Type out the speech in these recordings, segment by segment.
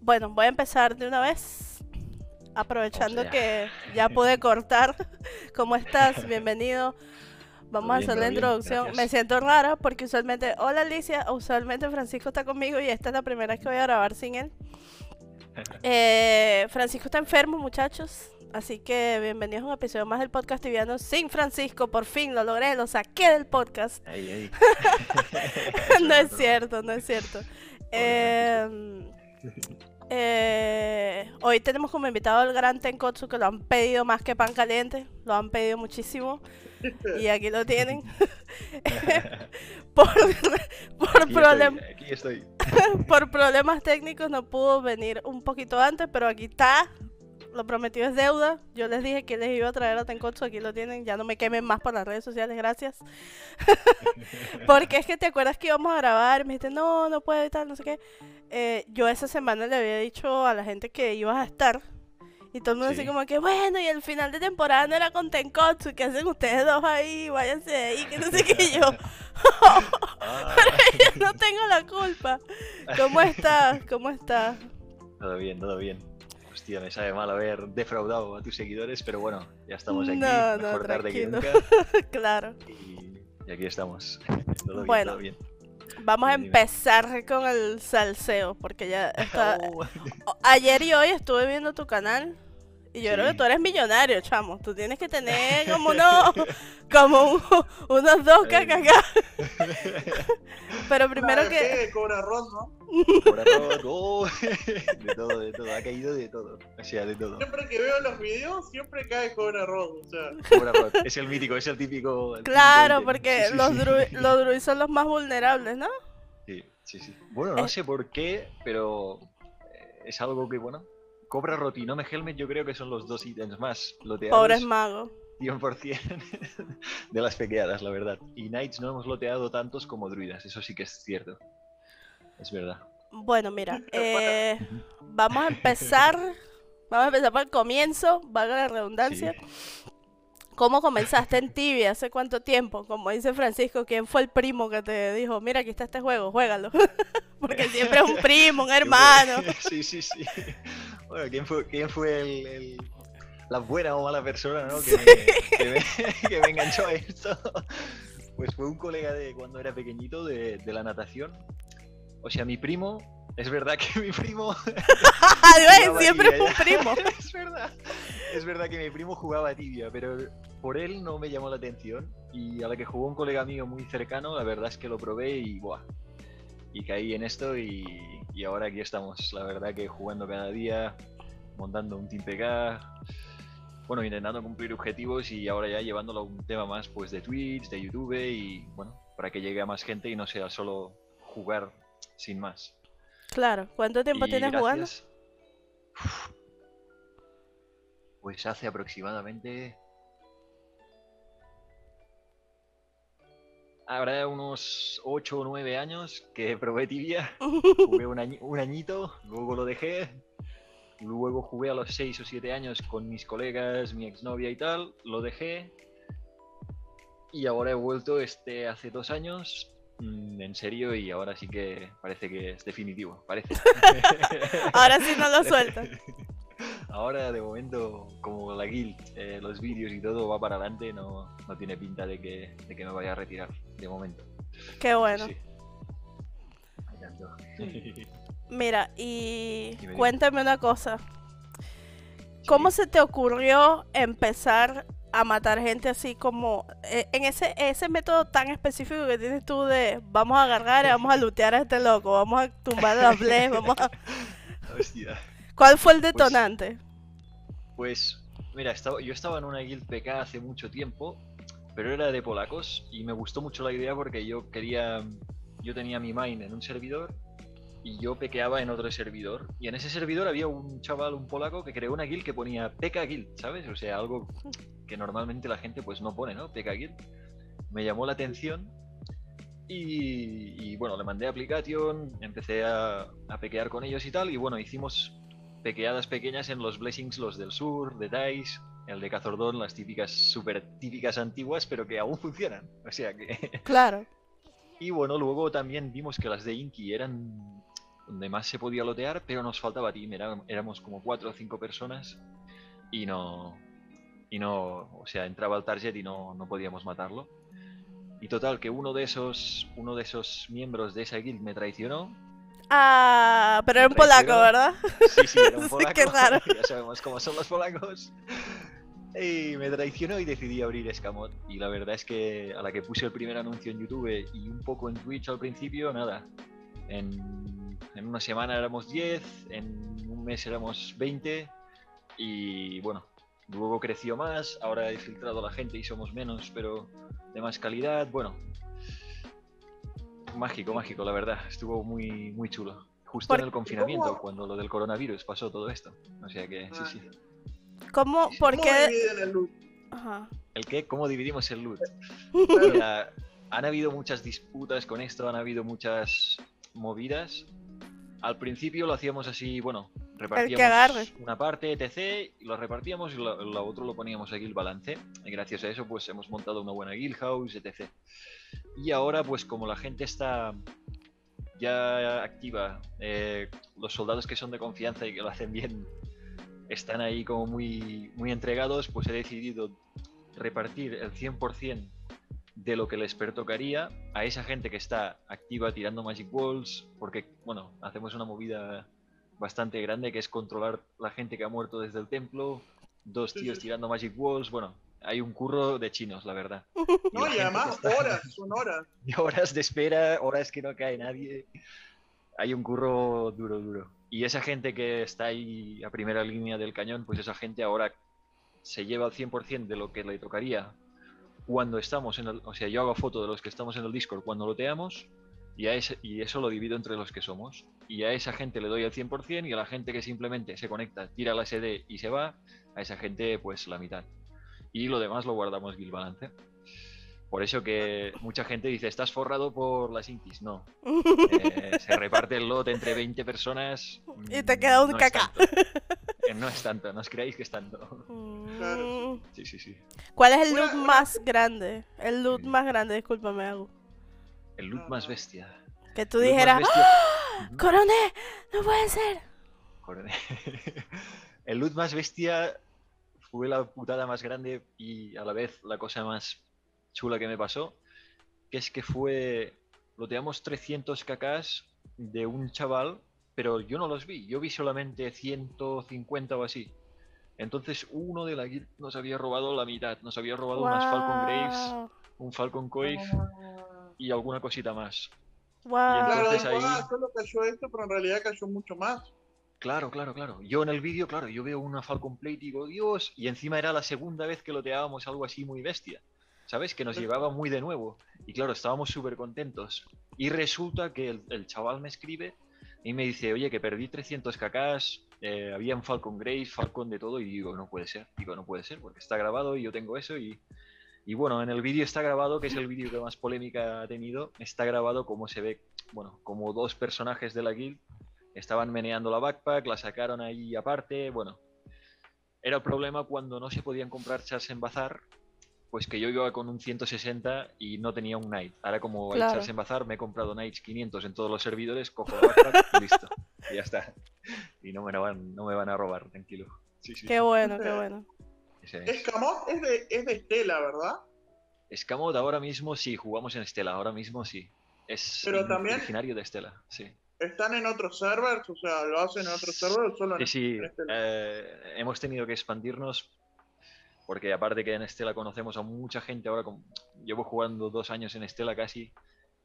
Bueno, voy a empezar de una vez. Aprovechando que ya pude cortar. ¿Cómo estás? Bienvenido. Vamos a hacer la introducción. Me siento rara porque usualmente, hola Alicia, usualmente Francisco está conmigo y esta es la primera vez que voy a grabar sin él. Eh, Francisco está enfermo, muchachos. Así que bienvenidos a un episodio más del podcast tibiano sin Francisco. Por fin lo logré, lo saqué del podcast. no es cierto, no es cierto. Eh, eh, hoy tenemos como invitado al gran Tenkotsu que lo han pedido más que pan caliente, lo han pedido muchísimo y aquí lo tienen. por por, por problemas técnicos no pudo venir un poquito antes, pero aquí está lo prometido es deuda. Yo les dije que les iba a traer a Tenkotsu, aquí lo tienen. Ya no me quemen más por las redes sociales, gracias. Porque es que te acuerdas que íbamos a grabar, me dijiste, no, no puedo y tal, no sé qué. Eh, yo esa semana le había dicho a la gente que ibas a estar. Y todo el mundo así como que, bueno, y el final de temporada no era con Tenkotsu, ¿qué hacen ustedes dos ahí? Váyanse de ahí, que no sé qué yo. Ah. Pero yo no tengo la culpa. ¿Cómo estás? ¿Cómo estás? Todo bien, todo bien. Hostia, me sabe mal haber defraudado a tus seguidores, pero bueno, ya estamos aquí. No, mejor tarde que nunca. claro. Y, aquí estamos. todo bueno, bien, Vamos a empezar con el salseo, porque ya está... Oh. Ayer y hoy estuve viendo tu canal y yo creo que tú eres millonario, chamo. Tú tienes que tener como uno, como unos dos cacacá. Pero primero que. Cobra arroz, ¿no? Cobra arroz, oh. De todo, de todo. Ha caído de todo. O sea, de todo. Siempre que veo los videos, siempre cae cobra arroz. O sea. Cobra arroz. Es el mítico, es el típico. claro, porque los, druids son los más vulnerables, ¿no? Sí, sí, sí. Bueno, no sé por qué, pero es algo que, bueno, Cobra Rotinome Helmet yo creo que son los dos ítems más loteados. Pobres magos. 100% de las pequeadas, la verdad. Y Knights no hemos loteado tantos como druidas, eso sí que es cierto. Es verdad. Bueno, mira, eh, vamos a empezar. Vamos a empezar por el comienzo, valga la redundancia. ¿Cómo comenzaste en Tibia? ¿Hace cuánto tiempo? Como dice Francisco, ¿quién fue el primo que te dijo, mira, aquí está este juego, juégalo? Porque siempre es un primo, un hermano. Sí, sí, sí. Bueno, ¿quién fue, quién fue el, la buena o mala persona ¿no? que, me, que, me, enganchó a esto? Pues fue un colega de cuando era pequeñito de, de la natación. O sea, mi primo es verdad que mi primo. siempre es un primo. es verdad. Es verdad que mi primo jugaba tibia, pero por él no me llamó la atención. Y a la que jugó un colega mío muy cercano, la verdad es que lo probé y ¡buah! y caí en esto y, ahora aquí estamos, la verdad que jugando cada día, montando un Team PK, bueno, intentando cumplir objetivos y ahora ya llevándolo a un tema más pues de Twitch, de YouTube y bueno, para que llegue a más gente y no sea solo jugar sin más. Claro, ¿cuánto tiempo tienes jugando? Pues hace aproximadamente habrá unos 8 o 9 años que probé tibia, jugué un, añito, luego lo dejé, luego jugué a los 6 o 7 años con mis colegas, mi exnovia y tal, lo dejé. Y ahora he vuelto este hace dos años en serio y ahora sí que parece que es definitivo, parece. ahora sí no lo suelto. Ahora, de momento, como la guild, eh, los vídeos y todo va para adelante, no, no tiene pinta de que, de que, me vaya a retirar, de momento. Qué bueno. Mira, y cuéntame una cosa. ¿Cómo se te ocurrió empezar a matar gente así como eh, en ese ese método tan específico que tienes tú de vamos a agarrar y vamos a lootear a este loco, vamos a tumbar las bless, vamos a... Hostia. ¿Cuál fue el pues, detonante? Pues, mira, estaba, yo estaba en una guild PK hace mucho tiempo, pero era de polacos y me gustó mucho la idea porque yo quería, yo tenía mi main en un servidor y yo pequeaba en otro servidor. Y en ese servidor había un chaval, un polaco, que creó una guild que ponía PK Guild, ¿sabes? O sea, algo que normalmente la gente pues no pone, ¿no? PK Guild. Me llamó la atención y, bueno, le mandé aplicación, empecé a, a pequear con ellos y tal. Y bueno, hicimos pequeadas pequeñas en los Blessings, los del sur, de Dice, el de Cazordón, las típicas, súper típicas antiguas, pero que aún funcionan. O sea que. Claro. Y bueno, luego también vimos que las de Inky eran donde más se podía lotear, pero nos faltaba team, era- éramos como cuatro o cinco personas y no, y no, o sea, entraba al target y no, no podíamos matarlo. Y total, que uno de esos, uno de esos miembros de esa guild me traicionó. Ah, pero era un polaco. ¿verdad? Sí, sí, era un polaco. qué raro. ya sabemos cómo son los polacos. Y me traicionó y decidí abrir Escamot. Y la verdad es que a la que puse el primer anuncio en YouTube y un poco en Twitch al principio, nada. En, en una semana éramos 10, en un mes éramos 20 y bueno, luego creció más, ahora he filtrado a la gente y somos menos, pero de más calidad. Bueno, mágico, mágico, la verdad. Estuvo muy, muy chulo. Justo en el confinamiento, ¿Cómo? cuando lo del coronavirus pasó todo esto. O sea que, sí, Ah, sí. ¿Cómo? Sí, sí. ¿Por ¿Cómo qué? dividen el loot? Ajá. ¿El qué? ¿Cómo dividimos el loot? Claro. Han habido muchas disputas con esto, han habido muchas movidas. Al principio lo hacíamos así, bueno, repartíamos una parte, etc., y lo repartíamos y lo, lo otro lo poníamos aquí el balance. Y gracias a eso, pues hemos montado una buena guild house, etc. Y ahora, pues como la gente está ya activa, eh, los soldados que son de confianza y que lo hacen bien están ahí como muy, muy entregados, pues he decidido repartir el 100% de lo que les pertocaría a esa gente que está activa tirando Magic Balls, porque, bueno, hacemos una movida bastante grande que es controlar la gente que ha muerto desde el templo, dos Sí, tíos sí. tirando Magic Balls, bueno, hay un curro de chinos, la verdad. No, la y además está- horas, son horas. y horas de espera, horas que no cae nadie. Hay un curro duro, duro. Y esa gente que está ahí a primera línea del cañón, pues esa gente ahora se lleva al 100% de lo que le tocaría cuando estamos en el... O sea, yo hago foto de los que estamos en el Discord cuando loteamos y, a ese, y eso lo divido entre los que somos. Y a esa gente le doy el 100% y a la gente que simplemente se conecta, tira la SD y se va, a esa gente pues la mitad. Y lo demás lo guardamos Guild Balance. Por eso que mucha gente dice, estás forrado por las Inquis. No. Eh, se reparte el lot entre 20 personas. Y te mm, queda un no caca. No es tanto, no os creáis que es tanto. Claro. Mm, Sí, sí, sí. ¿Cuál es el loot una- más grande? El loot más grande, discúlpame, Agu. El loot más bestia. Que tú dijeras, ¡Ah! ¡Coroné! ¡No puede ser! Joder. El loot más bestia fue la putada más grande y a la vez la cosa más chula que me pasó, que es que fue, loteamos 300 cacas de un chaval, pero yo no los vi, yo vi solamente 150 o así. Entonces uno de la guild nos había robado la mitad, nos había robado unas Falcon Graves, Wow, un Falcon Coif y alguna cosita más. wow. Claro, Entonces dijo, ahí- ah, solo cayó esto, pero en realidad cayó mucho más. Claro, claro, claro. Yo en el vídeo, claro, yo veo una Falcon Plate y digo, Dios, y encima era la segunda vez que loteábamos algo así muy bestia. ¿Sabes? Que nos llevaba muy de nuevo. Y claro, estábamos súper contentos. Y resulta que el, el chaval me escribe y me dice, oye, que perdí 300 cacas, eh, habían Falcon Grey, Falcon de todo, y digo, no puede ser. Digo, no puede ser, porque está grabado y yo tengo eso y... Y bueno, en el vídeo está grabado, que es el vídeo que más polémica ha tenido, está grabado como se ve, bueno, como dos personajes de la guild estaban meneando la backpack, la sacaron ahí aparte, bueno. Era el problema cuando no se podían comprar chars en bazar, pues que yo iba con un 160 y no tenía un Knight. Ahora como Claro. chars en bazar, me he comprado Knights 500 en todos los servidores, cojo la backpack y listo. Y ya está. Y no me van, no me van a robar, tranquilo. Sí, sí. Qué bueno, qué bueno. ese es. Escamot es de, es de Estela, ¿verdad? Escamot ahora mismo sí, jugamos en Estela, ahora mismo sí. Es Pero in- también- originario de Estela, sí. ¿Están en otros servers? O sea, ¿lo hacen en otros servers o solo en, Sí, sí, en Estela? eh, hemos tenido que expandirnos porque aparte que en Estela conocemos a mucha gente, ahora con- llevo jugando dos años en Estela casi,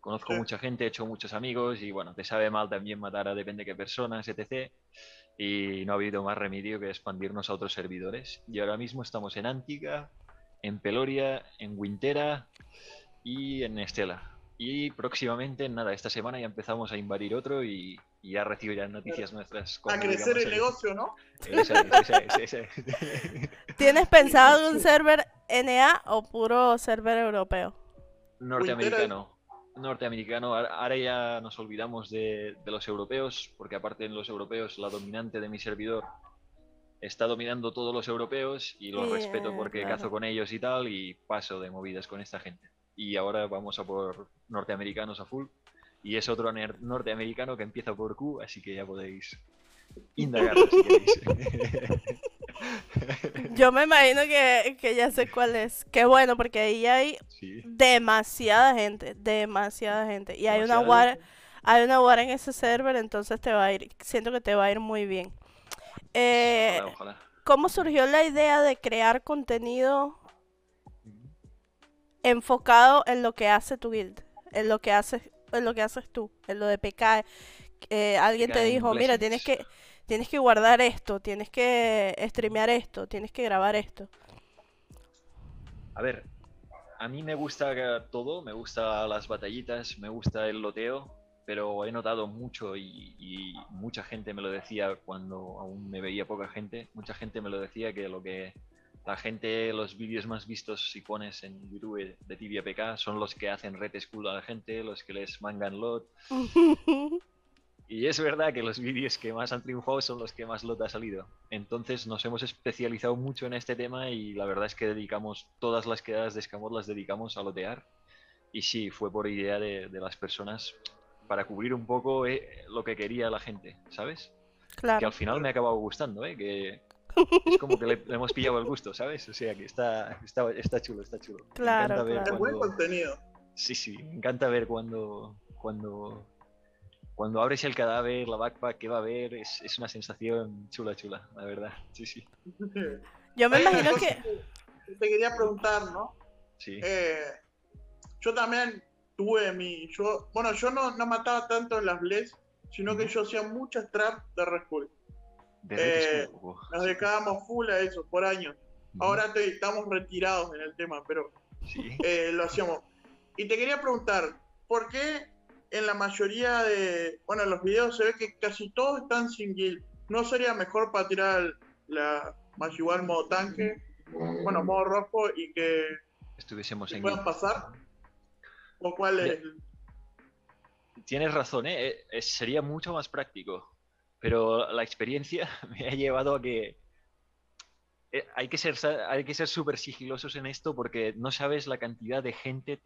conozco Sí. mucha gente, he hecho muchos amigos y bueno, te sabe mal también matar a depende qué personas, etc. Y no ha habido más remedio que expandirnos a otros servidores. Y ahora mismo estamos en Antica, en Peloria, en Wintera y en Estela. Y próximamente, nada, esta semana ya empezamos a invadir otro y, y ya recibirán noticias nuestras. A crecer el ahí. negocio, ¿no? Esa es, esa es, esa es. ¿Tienes pensado algún server NA o puro server europeo? Norteamericano. Norteamericano. Ahora ahora ya nos olvidamos de, de los europeos, porque aparte en los europeos la dominante de mi servidor está dominando todos los europeos y los respeto porque claro. cazo con ellos y tal y paso de movidas con esta gente. Y ahora vamos a por norteamericanos a full Y es otro norteamericano que empieza por Q, así que ya podéis si queréis. Yo me imagino que, que ya sé cuál es. Qué bueno, porque ahí hay sí. demasiada gente, demasiada gente. Y hay una war, hay una war en ese server, entonces te va a ir, siento que te va a ir muy bien. Eh, Ojalá, ojalá. ¿Cómo surgió la idea de crear contenido enfocado en lo que hace tu guild? En lo que haces, en lo que haces tú, en lo de PK. Eh, alguien te dijo, mira, tienes que, tienes que guardar esto, tienes que streamear esto, tienes que grabar esto. A ver, a mí me gusta que- todo, me gusta las batallitas, me gusta el loteo, pero he notado mucho y, y mucha gente me lo decía cuando aún me veía poca gente, mucha gente me lo decía que lo que la gente, los vídeos más vistos si pones en YouTube de Tibia PK son los que hacen red school a la gente, los que les mangan lot. Y es verdad que los vídeos que más han triunfado son los que más lot ha salido. Entonces nos hemos especializado mucho en este tema y la verdad es que dedicamos todas las quedadas de Escamot las dedicamos a lotear. Y sí, fue por idea de, de las personas para cubrir un poco eh, lo que quería la gente, ¿sabes? Que Claro. al final me ha acabado gustando, ¿eh? Que es como que le, le hemos pillado el gusto, ¿sabes? O sea que está, está, está chulo, está chulo. Claro, claro. Es buen contenido. Sí, sí, me encanta ver cuando, cuando, cuando abres el cadáver, la backpack que va a haber, es, es una sensación chula, chula, la verdad. Sí, sí, Yo me imagino que... Te quería preguntar, ¿no? sí. Eh, yo también tuve mi. Yo, bueno, yo no, no mataba tanto en las Bless, sino que yo hacía muchas traps de Red Bull. Eh, Nos dedicábamos full a eso por años. Ujú, Ahora te- estamos retirados en el tema, pero Sí. eh, lo hacíamos. Y te quería preguntar, ¿por qué en la mayoría de. Bueno, en los videos se ve que casi todos están sin guild? ¿No sería mejor para tirar la igual modo tanque? Bueno, modo rojo y que Estuviésemos ¿Y en guild. pasar? ¿O cuál es? Tienes razón. Eh, eh, Sería mucho más práctico, pero la experiencia me ha llevado a que eh, hay que ser hay que ser súper sigilosos en esto porque no sabes la cantidad de gente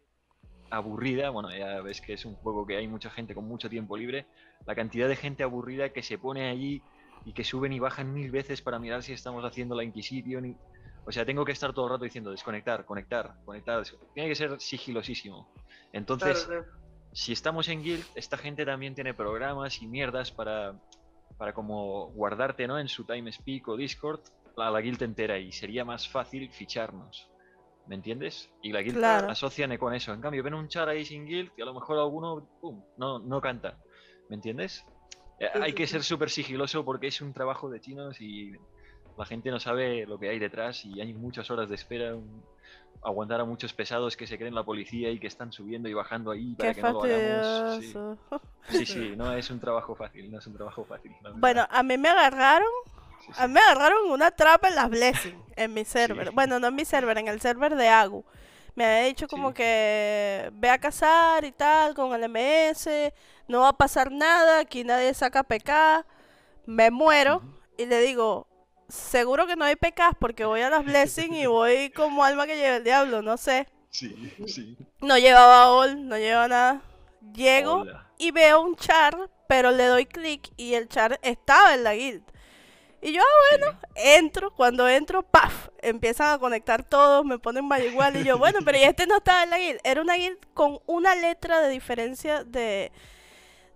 aburrida, bueno, ya ves que es un juego que hay mucha gente con mucho tiempo libre, la cantidad de gente aburrida que se pone allí y que suben y bajan mil veces para mirar si estamos haciendo la Inquisition. y- O sea, tengo que estar todo el rato diciendo desconectar, conectar, conectar. Tiene que ser sigilosísimo. Entonces, Claro, si estamos en guild, esta gente también tiene programas y mierdas para, para como guardarte ¿no? en su TimeSpeak o Discord a la guild entera y sería más fácil ficharnos. ¿Me entiendes? Y la guild Claro. asocian con eso. En cambio, ven un char ahí sin guild y a lo mejor alguno pum, no, no canta. ¿Me entiendes? Eh, Sí, Hay sí, que sí. ser súper sigiloso porque es un trabajo de chinos y la gente no sabe lo que hay detrás y hay muchas horas de espera. un- aguantar a muchos pesados que se creen la policía y que están subiendo y bajando ahí para Qué que no lo hagamos. Sí. Sí, sí, no es un trabajo fácil, no es un trabajo fácil. Bueno, a mí me agarraron, Sí, a mí me agarraron una trampa en las Blessing, en mi server. Bueno, no en mi server, en el server de Agu. Me había dicho como que ve a cazar y tal con el MS, no va a pasar nada, aquí nadie saca PK, me muero y le digo, seguro que no hay PKs porque voy a las Blessing y voy como alma que lleva el diablo, no sé. Sí, sí. No llevaba all, no llevaba nada. Llego Hola. y veo un char, pero le doy clic y el char estaba en la guild. Y yo, ah, bueno. entro, cuando entro, ¡paf! Empiezan a conectar todos, me ponen igual y yo, bueno, pero y este no estaba en la guild. Era una guild con una letra de diferencia de...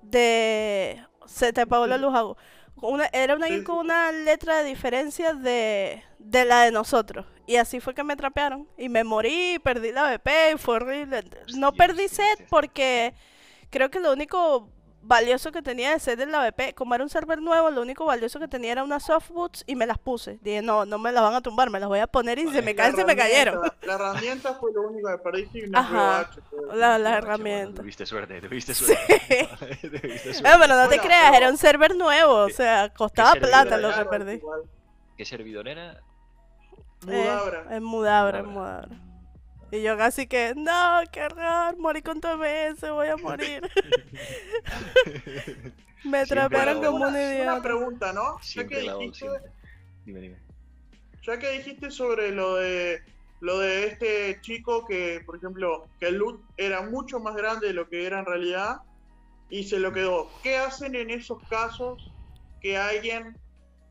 de... Se te apagó la luz, hago. Una, era una Sí, con una letra de diferencia de, de la de nosotros. Y así fue que me trapearon. Y me morí, perdí la BP, y fue horrible. No Hostia, perdí set porque creo que lo único valioso que tenía de set en la BP, como era un server nuevo, lo único valioso que tenía era unas softboots y me las puse. Dije, no, no me las van a tumbar, me las voy a poner y se Vale. me La caen, se me cayeron. herramienta- La herramienta fue lo único que perdiste y no Ajá. fue La- las Bueno, herramientas. Tuviste suerte, tuviste Sí. suerte. Tuviste Ah, suerte. pero no te Bueno, creas, pero- era un server nuevo, o sea, costaba plata lo que perdí. igual. ¿Qué servidor era? Eh, Mudabra. es mudabra, es Mudabra. Y yo casi que, no, qué horror, morí con tu MS, voy a morir. me la como un una, una idiota. pregunta, ¿no? Ya que, dijiste, siempre. Dime, dime. ya que dijiste sobre lo de lo de este chico que, por ejemplo, que el loot era mucho más grande de lo que era en realidad, y se lo quedó. ¿Qué hacen en esos casos que alguien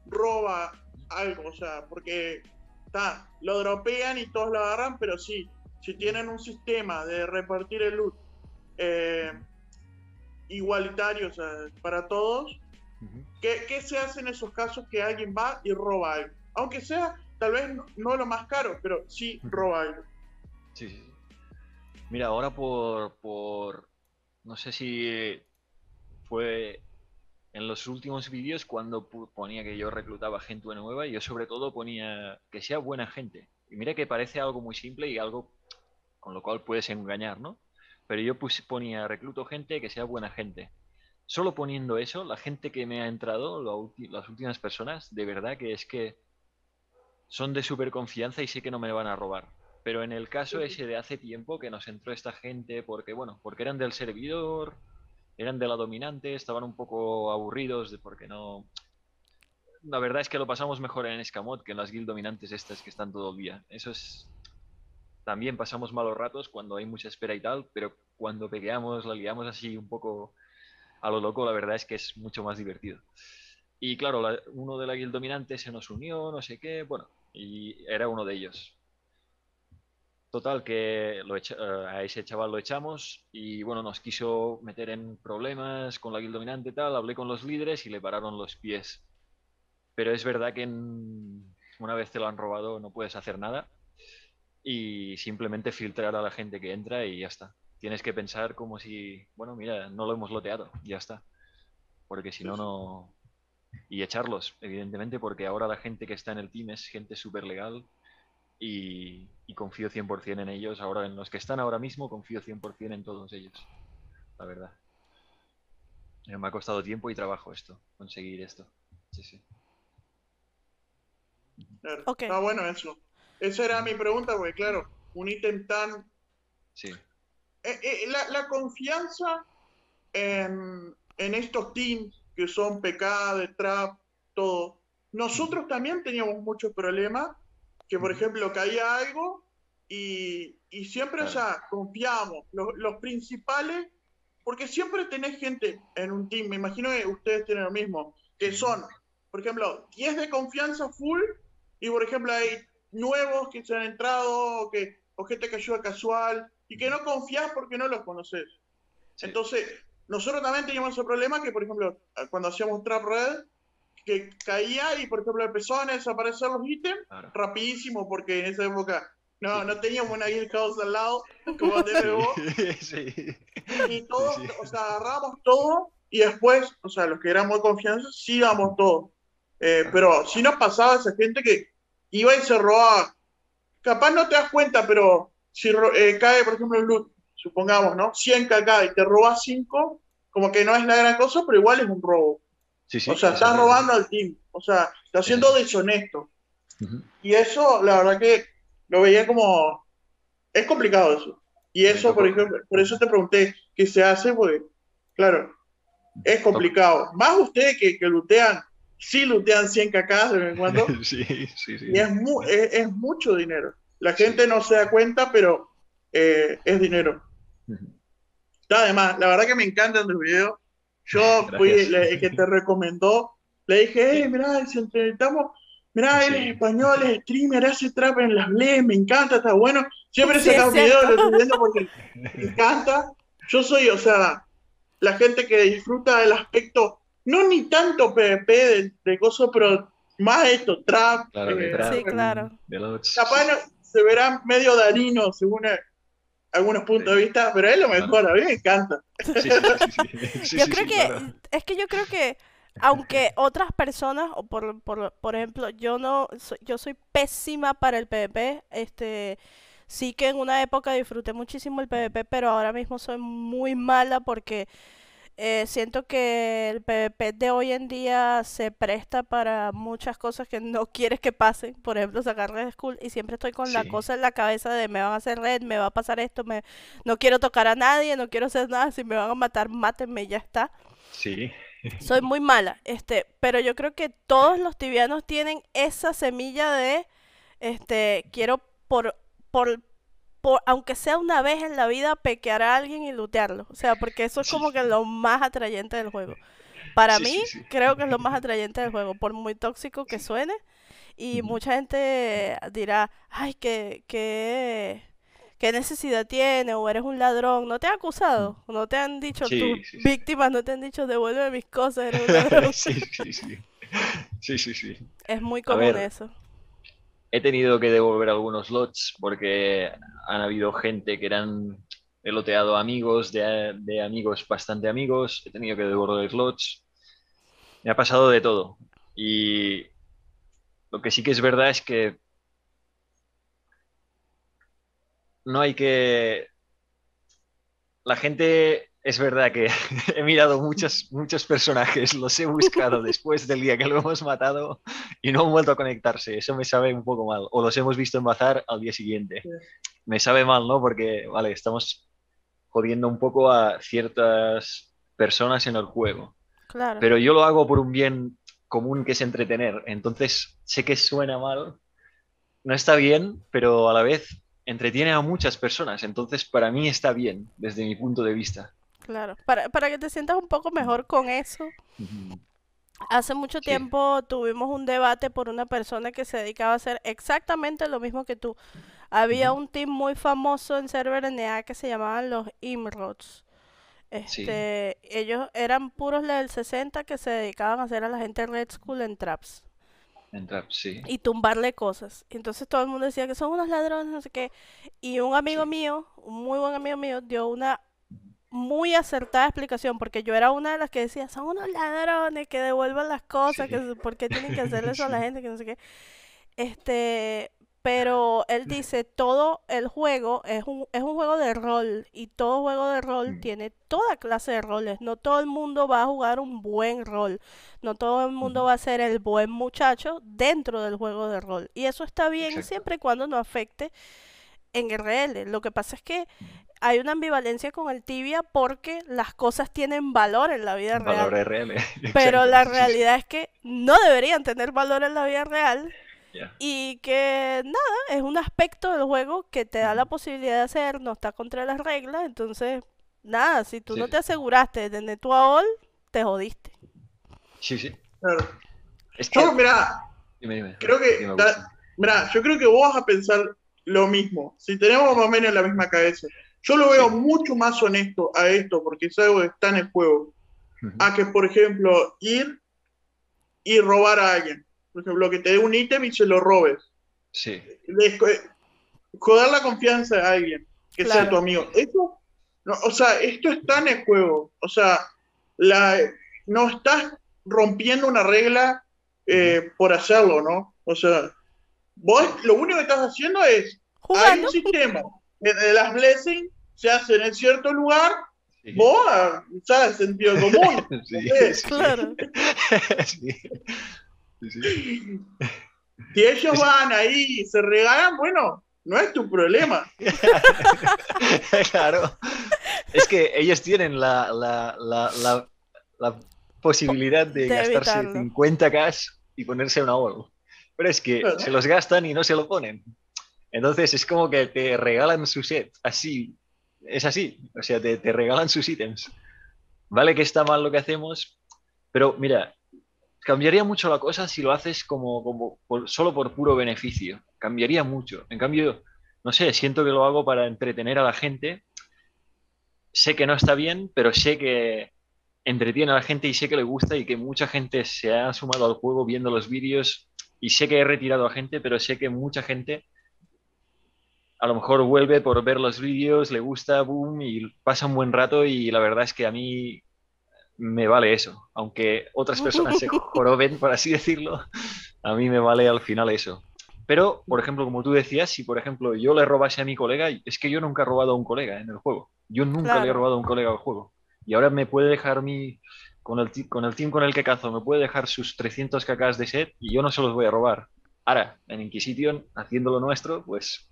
roba algo? O sea, porque está, lo dropean y todos lo agarran, pero sí, si tienen un sistema de repartir el loot eh, igualitario, o sea, para todos, ¿qué, se hace en esos casos que alguien va y roba algo? Aunque sea, tal vez no, lo más caro, pero sí roba algo. Sí, sí. Mira, ahora por, por no sé si fue en los últimos vídeos cuando ponía que yo reclutaba gente nueva yo sobre todo ponía que sea buena gente. Y mira que parece algo muy simple y algo con lo cual puedes engañar, ¿no? Pero yo ponía recluto gente que sea buena gente. Solo poniendo eso, la gente que me ha entrado, las últimas personas, de verdad que es que son de súper confianza y sé que no me van a robar. Pero en el caso ese de hace tiempo que nos entró esta gente porque, bueno, porque eran del servidor, eran de la dominante, estaban un poco aburridos de porque no... La verdad es que lo pasamos mejor en Escamot que en las guild dominantes estas que están todo el día. Eso es... También pasamos malos ratos cuando hay mucha espera y tal, pero cuando pegueamos, la liamos así un poco a lo loco, la verdad es que es mucho más divertido. Y claro, uno de la guild dominante se nos unió, no sé qué, bueno, y era uno de ellos. Total, que eh, a ese chaval lo echamos y bueno, nos quiso meter en problemas con la guild dominante y tal. Hablé con los líderes y le pararon los pies. Pero es verdad que una vez te lo han robado no puedes hacer nada y simplemente filtrar a la gente que entra y ya está. Tienes que pensar como si, bueno, mira, no lo hemos loteado, ya está. Porque si no, no. Y echarlos, evidentemente, porque ahora la gente que está en el team es gente súper legal y, confío 100% en ellos. Ahora, en los que están ahora mismo, confío 100% en todos ellos, la verdad. Eh, me ha costado tiempo y trabajo esto, conseguir esto. Sí, sí. Está bueno eso. Esa era mi pregunta, porque claro, un ítem tan... Sí. Eh, eh, la, confianza en, en, estos teams que son PK, de Trap, todo. Nosotros también teníamos muchos problemas que por ejemplo caía algo y, y siempre, o sea, confiamos. Los, los, principales, porque siempre tenés gente en un team, me imagino que ustedes tienen lo mismo, que son, por ejemplo, 10 de confianza full y por ejemplo hay nuevos que se han entrado o, que, o gente que ayuda casual y que no confías porque no los conoces. Entonces, nosotros también teníamos ese problema que, por ejemplo, cuando hacíamos Trap Red, que caía y, por ejemplo, empezaban a desaparecer los ítems rapidísimo, porque en esa época no, no teníamos una guild house al lado, como tenemos sí. Y todos, o sea, agarramos todo y después, o sea, los que éramos de confianza, sí damos todo. Eh, pero si nos pasaba esa gente que iba y se robaba. Capaz no te das cuenta, pero si eh, cae, por ejemplo, el loot, supongamos, ¿no? 100 kk y te robas 5, como que no es la gran cosa, pero igual es un robo o sea, estás robando al team. O sea, está siendo deshonesto. Y eso, la verdad que lo veía como... Es complicado eso. Y eso, por ejemplo, por eso te pregunté qué se hace, porque, claro, es complicado. Más ustedes que, que lutean, sí lutean 100 cacas de vez en cuando. sí, sí, sí. Y es, es, mucho dinero. La gente no se da cuenta, pero eh, es dinero. Además, la verdad que me encantan los videos yo fui el que te recomendó, le dije, hey, mirá, si intentamos, mirá, él es español, es streamer, hace trap en las ble, me encanta, está bueno. Siempre se un video, lo estoy viendo porque me encanta. Yo soy, o sea, la gente que disfruta del aspecto, no ni tanto PvP de, de cosas, pero más esto, trap. Claro, eh, sí, claro. Capaz se verá medio darino según algunos puntos de vista, pero es lo mejor, a mí me encanta. yo creo que, es que yo creo que, aunque otras personas, o por, por, por ejemplo, yo no, yo soy pésima para el PvP, este, sí que en una época disfruté muchísimo el PvP, pero ahora mismo soy muy mala porque eh, siento que el PvP de hoy en día se presta para muchas cosas que no quieres que pasen. Por ejemplo, sacar Red School y siempre estoy con la cosa en la cabeza de me van a hacer red, me va a pasar esto, me... no quiero tocar a nadie, no quiero hacer nada, si me van a matar, mátenme ya está. Sí. Soy muy mala, este, pero yo creo que todos los tibianos tienen esa semilla de, este, quiero por, por por, aunque sea una vez en la vida, pequear a alguien y lootearlo. O sea, porque eso es como que lo más atrayente del juego. Para mí, creo que es lo más atrayente del juego, por muy tóxico que suene. Y mucha gente dirá, ay, que, que ¿qué necesidad tiene? O eres un ladrón. ¿No te han acusado? ¿No te han dicho tus víctimas? ¿No te han dicho devuelve mis cosas? Eres un ladrón. sí, sí, sí. Sí, sí, sí. Es muy común eso. He tenido que devolver algunos lots porque han habido gente que eran peloteado amigos de, de amigos bastante amigos. He tenido que devolver lots. Me ha pasado de todo. Y lo que sí que es verdad es que no hay que... La gente, es verdad que he mirado muchos, muchos personajes, los he buscado después del día que lo hemos matado y no han vuelto a conectarse. Eso me sabe un poco mal. O los hemos visto en bazar al día siguiente. Me sabe mal, ¿no? Porque, vale, estamos jodiendo un poco a ciertas personas en el juego. Claro. Pero yo lo hago por un bien común que es entretener. Entonces, sé que suena mal, no está bien, pero a la vez entretiene a muchas personas, entonces para mí está bien desde mi punto de vista. Claro, para, para que te sientas un poco mejor con eso. Hace mucho tiempo tuvimos un debate por una persona que se dedicaba a hacer exactamente lo mismo que tú. Había un team muy famoso en server NA que se llamaban los Imrods. Este, ellos eran puros level 60 que se dedicaban a hacer a la gente Red School en traps sí. Y tumbarle cosas. Entonces todo el mundo decía que son unos ladrones, no sé qué. Y un amigo mío, un muy buen amigo mío, dio una muy acertada explicación, porque yo era una de las que decía, son unos ladrones que devuelvan las cosas, que por qué tienen que hacer eso a la gente, que no sé qué. Este, pero él dice, todo el juego es un, es un juego de rol y todo juego de rol mm. tiene toda clase de roles. No todo el mundo va a jugar un buen rol. No todo el mundo va a ser el buen muchacho dentro del juego de rol. Y eso está bien siempre y cuando no afecte en RL. Lo que pasa es que mm. Hay una ambivalencia con el tibia porque las cosas tienen valor en la vida real. Valor RL. Pero la realidad es que no deberían tener valor en la vida real y que nada, es un aspecto del juego que te da la posibilidad de hacer, no está contra las reglas, entonces nada, si tú no te aseguraste de tener tu AOL, te jodiste. Sí, sí. Claro. Yo, mira, creo que, mira, yo creo que vos vas a pensar lo mismo. Si tenemos más o menos la misma cabeza. Yo lo veo mucho más honesto a esto, porque es algo que está en el juego, a que, por ejemplo, ir y robar a alguien por ejemplo, que te dé un ítem y se lo robes. Sí. Joder la confianza a alguien que sea tu amigo. Eso, o sea, esto está en el juego. O sea, la, no estás rompiendo una regla eh, por hacerlo, ¿no? O sea, vos lo único que estás haciendo es, hay un sistema de, las blessings se hacen en cierto lugar, vos, ¿sabes? Sentido común. Sí, claro. sí. Si ellos van ahí y se regalan, bueno, no es tu problema. claro. Es que ellos tienen la, la, la, la posibilidad de, gastarse 50 cash y ponerse una oro. Pero es que se los gastan y no se lo ponen. Entonces es como que te regalan su set, así. Es así. O sea, te, te regalan sus ítems. Vale que está mal lo que hacemos, pero mira, cambiaría mucho la cosa si lo haces como, como solo por puro beneficio. Cambiaría mucho. En cambio, no sé, siento que lo hago para entretener a la gente. Sé que no está bien, pero sé que entretiene a la gente y sé que le gusta y que mucha gente se ha sumado al juego viendo los vídeos y sé que he retirado a gente, pero sé que mucha gente a lo mejor vuelve por ver los vídeos, le gusta, boom, y pasa un buen rato y la verdad es que a mí me vale eso. Aunque otras personas se joroben, por así decirlo, a mí me vale al final eso. Pero, por ejemplo, como tú decías, si por ejemplo yo le robase a mi colega, es que yo nunca he robado a un colega en el juego. Yo nunca le he robado a un colega al juego. Y ahora me puede dejar mi, con el, con el team con el que cazo, me puede dejar sus 300 cacas de set y yo no se los voy a robar. Ahora, en Inquisition, haciendo lo nuestro, pues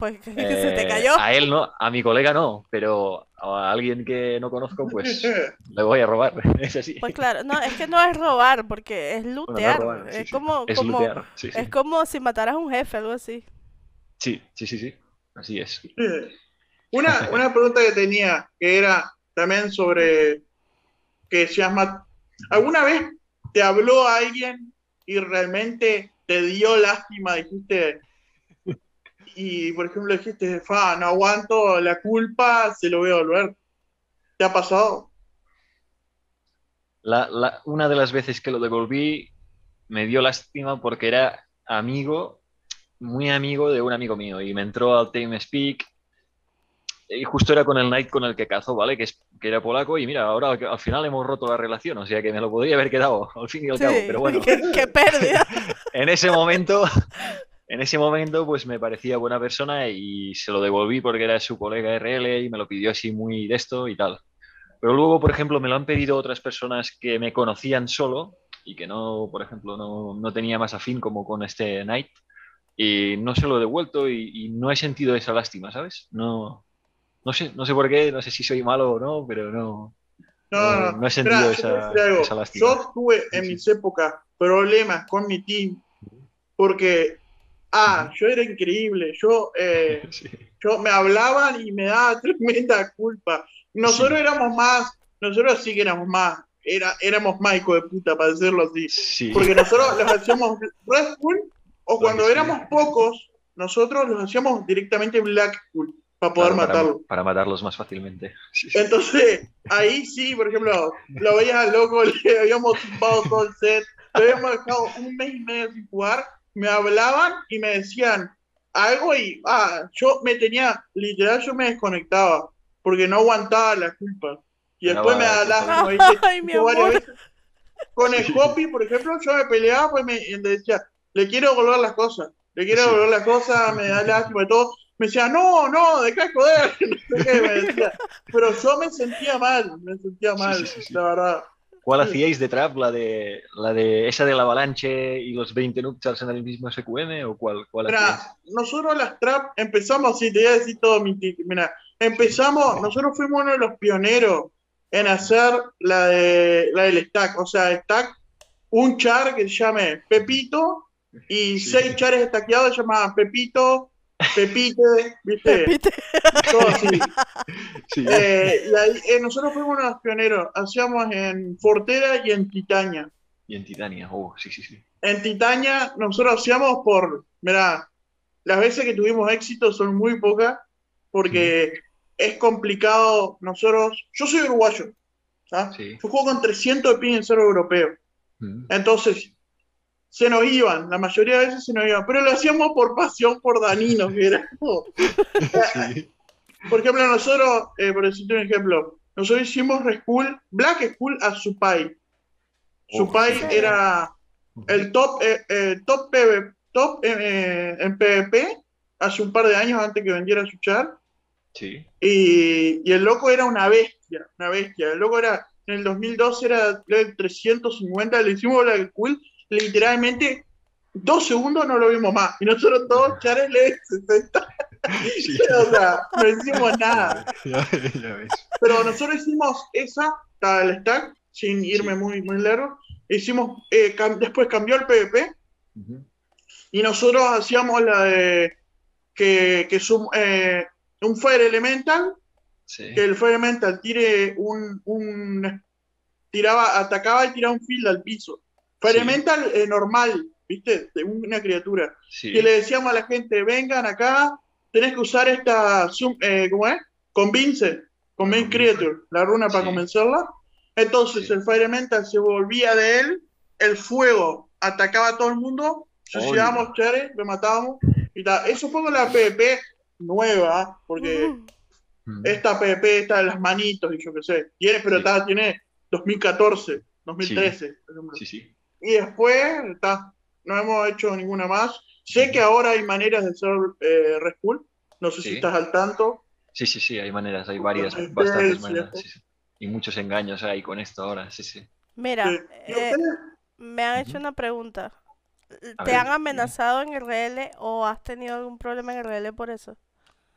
pues se te eh, cayó. A él no, a mi colega no, pero a alguien que no conozco, pues le voy a robar. Es así. Pues claro, no, es que no es robar, porque es lootear. es como, es, como es como si mataras a un jefe, algo así. Sí, sí, sí, sí. Así es. Una, una pregunta que tenía, que era también sobre que se llama, ¿alguna vez te habló alguien y realmente te dio lástima? Dijiste, y por ejemplo dijiste, fa, no aguanto la culpa, se lo voy a volver. ¿Te ha pasado? una de las veces que lo devolví me dio lástima porque era amigo, muy amigo de un amigo mío y me entró al TeamSpeak y justo era con el Knight con el que cazó, ¿vale? Que, es, que era polaco y mira, ahora al final hemos roto la relación, o sea que me lo podría haber quedado al fin y al cabo, pero bueno. ¡Qué, pérdida! en ese momento, en ese momento pues me parecía buena persona y se lo devolví porque era su colega RL y me lo pidió así muy de esto y tal. Pero luego, por ejemplo, me lo han pedido otras personas que me conocían solo y que no, por ejemplo, no, no tenía más afín como con este Knight y no se lo he devuelto y, y no he sentido esa lástima, ¿sabes? No, no sé, no sé por qué, no sé si soy malo o no, pero no. No, no, he sentido esa, esa Yo tuve en mis épocas problemas con mi team porque, ah, yo era increíble, yo, eh, yo me hablaban y me daba tremenda culpa. Nosotros éramos más, nosotros sí que éramos más, era, éramos más de puta, para decirlo así. Porque nosotros los hacíamos Red Bull o cuando éramos pocos, nosotros los hacíamos directamente Blackpool para poder matarlo. Para, matarlos más fácilmente. Entonces, ahí sí, por ejemplo, lo veía loco, le habíamos tumbado todo el set, lo habíamos dejado un mes y medio sin jugar, me hablaban y me decían algo y, ah, yo me tenía, literal, yo me desconectaba, porque no aguantaba la culpa. Y después me da Ay, mi amor. Con el copy, por ejemplo, yo me peleaba, pues me decía, le quiero volver las cosas, le quiero volver las cosas, me da lástima y todo me decía, no, no, deja de joder. Pero yo me sentía mal, me sentía mal, la verdad. ¿Cuál hacíais de trap? ¿La de, la de esa de la avalanche y los 20 nuptials en el mismo SQM? ¿O cuál, cuál Mira, nosotros las trap empezamos, sí, te voy a decir todo mi Mira, empezamos, nosotros fuimos uno de los pioneros en hacer la, de, la del stack. O sea, stack, un char que se llame Pepito y seis chares stackeados se llamaban Pepito, Pepite, ¿viste? Pepite. Todo así. Eh, y ahí, eh, nosotros fuimos unos pioneros, hacíamos en Fortera y en Titania. Y en Titania, oh, sí, sí, sí. En Titania nosotros hacíamos por, mira, las veces que tuvimos éxito son muy pocas, porque es complicado, nosotros, yo soy uruguayo, ¿sabes? yo juego con 300 de pin en cero europeo. Entonces, se nos iban, la mayoría de veces se nos iban, pero lo hacíamos por pasión por Danino, que era Por ejemplo, nosotros, eh, por decirte un ejemplo, nosotros hicimos School, Black School a Supai. Supai era el top, eh, eh, top, top en PvP hace un par de años antes que vendiera su char. Sí. Y, y, el loco era una bestia, una bestia. El loco era, en el 2012 era el 350, le hicimos Black School literalmente dos segundos no lo vimos más. Y nosotros todos, Charles le 60. o sea, no hicimos nada. Pero nosotros hicimos esa, el stack, sin irme muy, muy largo. Hicimos, eh, después cambió el PvP. Y nosotros hacíamos la de que, que eh, un Fire Elemental, que el Fire Elemental tire un, un tiraba, atacaba y tiraba un field al piso. Experimental eh, normal, ¿viste? De una criatura. Que le decíamos a la gente, vengan acá, tenés que usar esta, eh, ¿cómo es? Convince, Convince Creature, la runa para convencerla. Entonces el Fire Elemental se volvía de él, el fuego atacaba a todo el mundo, suicidábamos Chere, lo matábamos y tal. Eso fue con la PvP nueva, porque esta PvP está de las manitos y yo qué sé. Tiene, pero está, tiene 2014, 2013, por ejemplo. Sí, sí. Y después, está, no hemos hecho ninguna más. Sé que ahora hay maneras de hacer eh, Red Bull. No sé si estás al tanto. Sí, sí, sí, hay maneras, hay varias, bastantes maneras. Y muchos engaños hay con esto ahora, sí, sí. Mira, eh, me han hecho una pregunta. ¿Te han amenazado en el RL o has tenido algún problema en el RL por eso?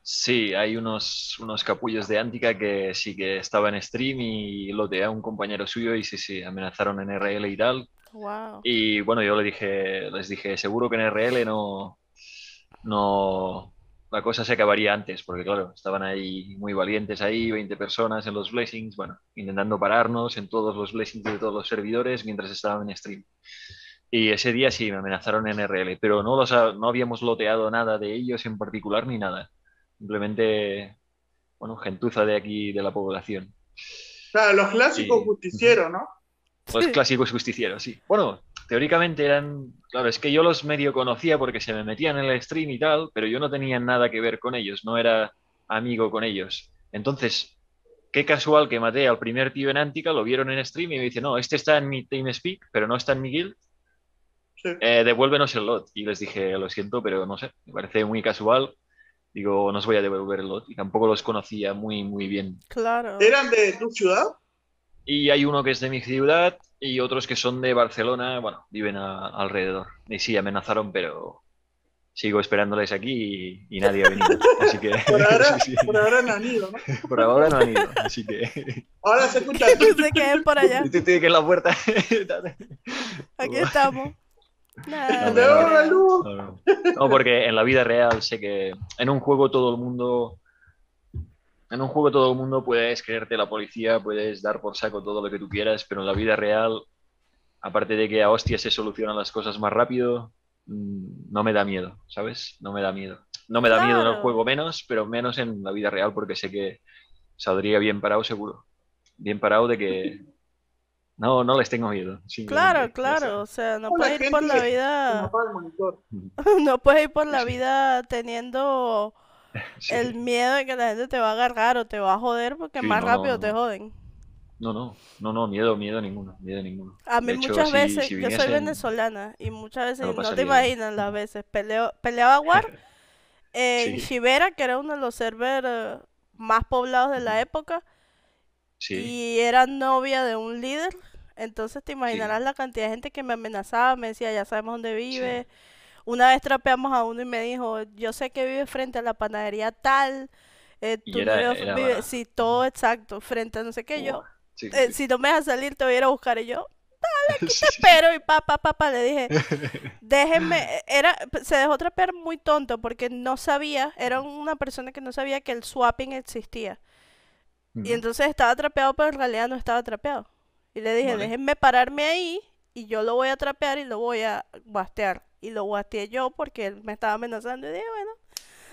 Sí, hay unos, unos capullos de Antica que sí que estaba en stream y lo a un compañero suyo y sí, sí, amenazaron en RL y tal. Y bueno, yo le dije, les dije, seguro que en RL no, no, la cosa se acabaría antes, porque claro, estaban ahí muy valientes ahí, 20 personas en los blessings, bueno, intentando pararnos en todos los blessings de todos los servidores mientras estaban en stream. Y ese día sí, me amenazaron en RL, pero no, los, no habíamos loteado nada de ellos en particular ni nada. Simplemente, bueno, gentuza de aquí, de la población. Claro, los clásicos justicieros, ¿no? Los clásicos justicieros, sí. Bueno, teóricamente eran, claro, es que yo los medio conocía porque se me metían en el stream y tal, pero yo no tenía nada que ver con ellos, no era amigo con ellos. Entonces, qué casual que maté al primer tío en Antica, lo vieron en stream y me dice, no, este está en mi TeamSpeak, pero no está en mi guild. Eh, devuélvenos el lot. Y les dije, lo siento, pero no sé, me parece muy casual. Digo, no os voy a devolver el lot. Y tampoco los conocía muy, muy bien. Claro. ¿Eran de tu ciudad? Y hay uno que es de mi ciudad y otros que son de Barcelona, bueno, viven alrededor. Y sí, amenazaron, pero sigo esperándoles aquí y, nadie ha venido. Así que. Por ahora, Por ahora no han ido, ¿no? Por ahora no han ido, así que. Ahora se escucha. Que por allá. que en la puerta. aquí estamos. no, no, porque en la vida real sé que en un juego todo el mundo en un juego todo el mundo puedes creerte la policía, puedes dar por saco todo lo que tú quieras, pero en la vida real, aparte de que a hostia se solucionan las cosas más rápido, mm, no me da miedo, ¿sabes? No me da miedo. No me da miedo en el juego menos, pero menos en la vida real porque sé que saldría bien parado seguro. Bien parado de que no, no les tengo miedo. Claro, claro, o sea, no puedes ir por la vida. No puedes ir por la vida teniendo el miedo de que la gente te va a agarrar o te va a joder porque más rápido te joden. No, no, no, no, miedo, miedo ninguno, miedo ninguno. A mí muchas veces, yo soy venezolana y muchas veces, no, te imaginas las veces, peleo, peleaba War en Shibera, que era uno de los servers eh, más poblados de la época, y era novia de un líder, entonces te imaginarás la cantidad de gente que me amenazaba, me decía, ya sabemos dónde vive, una vez trapeamos a uno y me dijo, yo sé que vive frente a la panadería tal, eh, tú sí, todo exacto, frente a no sé qué, yo, eh, si no me dejas salir te voy a ir a buscar y yo, dale, aquí te espero, y papá, papá, le dije, déjenme, era, se dejó trapear muy tonto porque no sabía, era una persona que no sabía que el swapping existía. Y entonces estaba trapeado, pero en realidad no estaba trapeado. Y le dije, déjenme pararme ahí y yo lo voy a trapear y lo voy a bastear y lo guateé yo porque él me estaba amenazando y dije, bueno,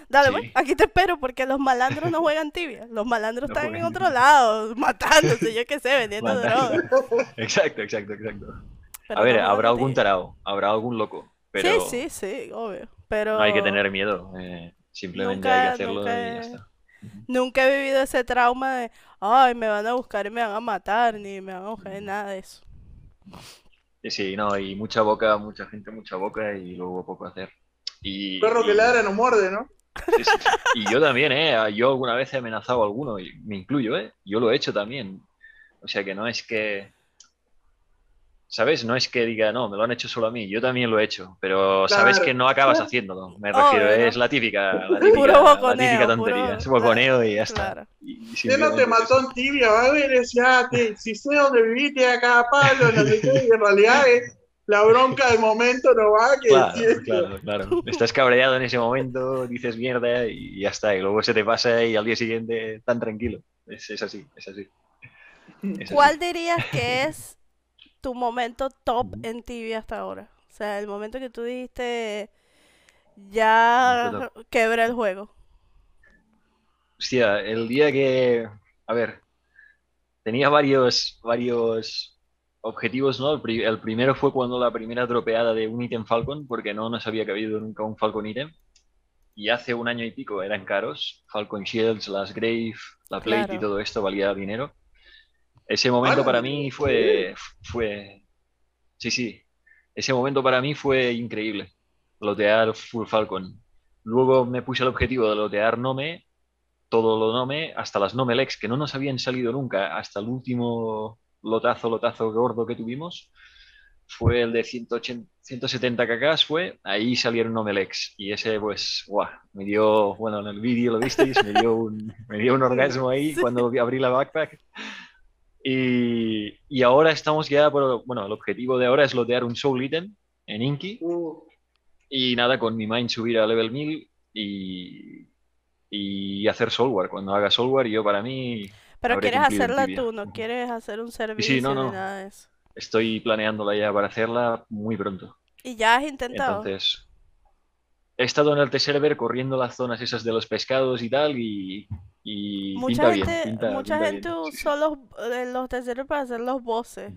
dale, pues, aquí te espero porque los malandros no juegan tibia, los malandros están en otro lado, matándose, yo qué sé, vendiendo drogas. Exacto, exacto, exacto. a ver, habrá algún tarao, habrá algún loco, pero... Sí, sí, sí, obvio, pero... No hay que tener miedo, eh, simplemente hay que hacerlo y ya está. Nunca he vivido ese trauma de, ay, me van a buscar y me van a matar, ni me van a buscar, nada de eso. Sí, no, y mucha boca, mucha gente, mucha boca y luego poco hacer. Y, Perro que ladra no muerde, ¿no? Y yo también, ¿eh? Yo alguna vez he amenazado a alguno, y me incluyo, ¿eh? Yo lo he hecho también. O sea que no es que ¿Sabes? No es que diga, no, me lo han hecho solo a mí, yo también lo he hecho, pero sabes que no acabas haciéndolo. Me refiero, es la típica, la típica, la típica tontería. Es boconeo y ya está. Y, no te mató en tibia, va a ver, decía, si sé dónde viviste a cada palo, no sé qué, y en realidad es la bronca del momento no va que claro, claro, claro. Estás cabreado en ese momento, dices mierda y ya está. Y luego se te pasa y al día siguiente tan tranquilo. Es, es así, es así. ¿Cuál dirías que es tu momento top en TV hasta ahora? O sea, el momento que tú dijiste, ya quebra el juego. Hostia, el día que, a ver, tenía varios, varios objetivos, ¿no? El, primero fue cuando la primera dropeada de un ítem Falcon, porque no nos había cabido nunca un Falcon ítem. Y hace un año y pico eran caros. Falcon Shields, las Grave, la Plate y todo esto valía dinero. Ese momento para mí fue, fue, sí, sí, ese momento para mí fue increíble, lotear Full Falcon. Luego me puse el objetivo de lotear Nome, todo lo Nome, hasta las Nome Lex, que no nos habían salido nunca, hasta el último lotazo, lotazo gordo que tuvimos, fue el de 180, 170 cacas, fue, ahí salieron Lex. y ese pues, guau, me dio, bueno, en el vídeo lo visteis, me dio un, me dio un orgasmo ahí cuando abrí la backpack. Y, ahora estamos ya, por, bueno, el objetivo de ahora es lotear un Soul Item en Inky. Uh. Y nada, con mi Mind subir a level 1000 y, y hacer software. Cuando haga software, yo para mí Pero quieres hacerla tú, no quieres hacer un servicio no, ni no. nada de eso. estoy planeándola ya para hacerla muy pronto. ¿Y ya has intentado? Entonces, he estado en el T-Server corriendo las zonas esas de los pescados y tal, y, y Mucha pinta bien, gente, pinta- mucha pinta gente bien, usó los, eh, los terceros para hacer los bosses.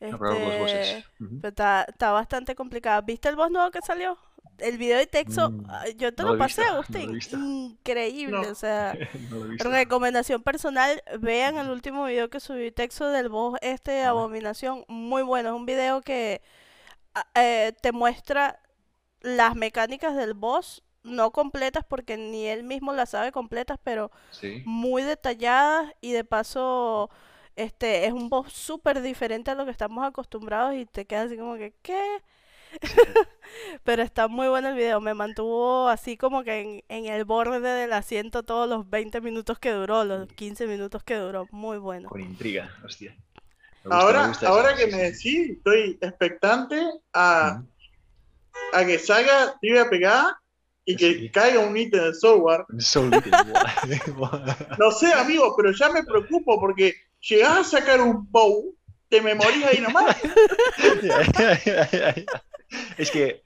Este, pero está, está bastante complicado. ¿Viste el boss nuevo que salió? El video de texto, Mm, yo te no lo lo pasé, Agustín. Increíble, No. o sea, recomendación personal, vean el último video que subí texto del boss este de. Abominación, muy bueno, es un video que ah, eh, te muestra las mecánicas del boss, no completas porque ni él mismo las sabe completas, pero Sí. muy detalladas y de paso este es un boss súper diferente a lo que estamos acostumbrados y te quedas así como que ¿qué? Pero está muy bueno el video, me mantuvo así como que en, en el borde del asiento todos los 20 minutos que duró, los 15 minutos que duró, muy bueno. Con intriga, hostia. Gusta, Ahora, ahora que me decís, estoy expectante a, a que salga tibia pegada y que Sí. caiga un ítem de software. No sé, amigo, pero ya me preocupo porque llegás a sacar un bow, te me morís ahí nomás. es que,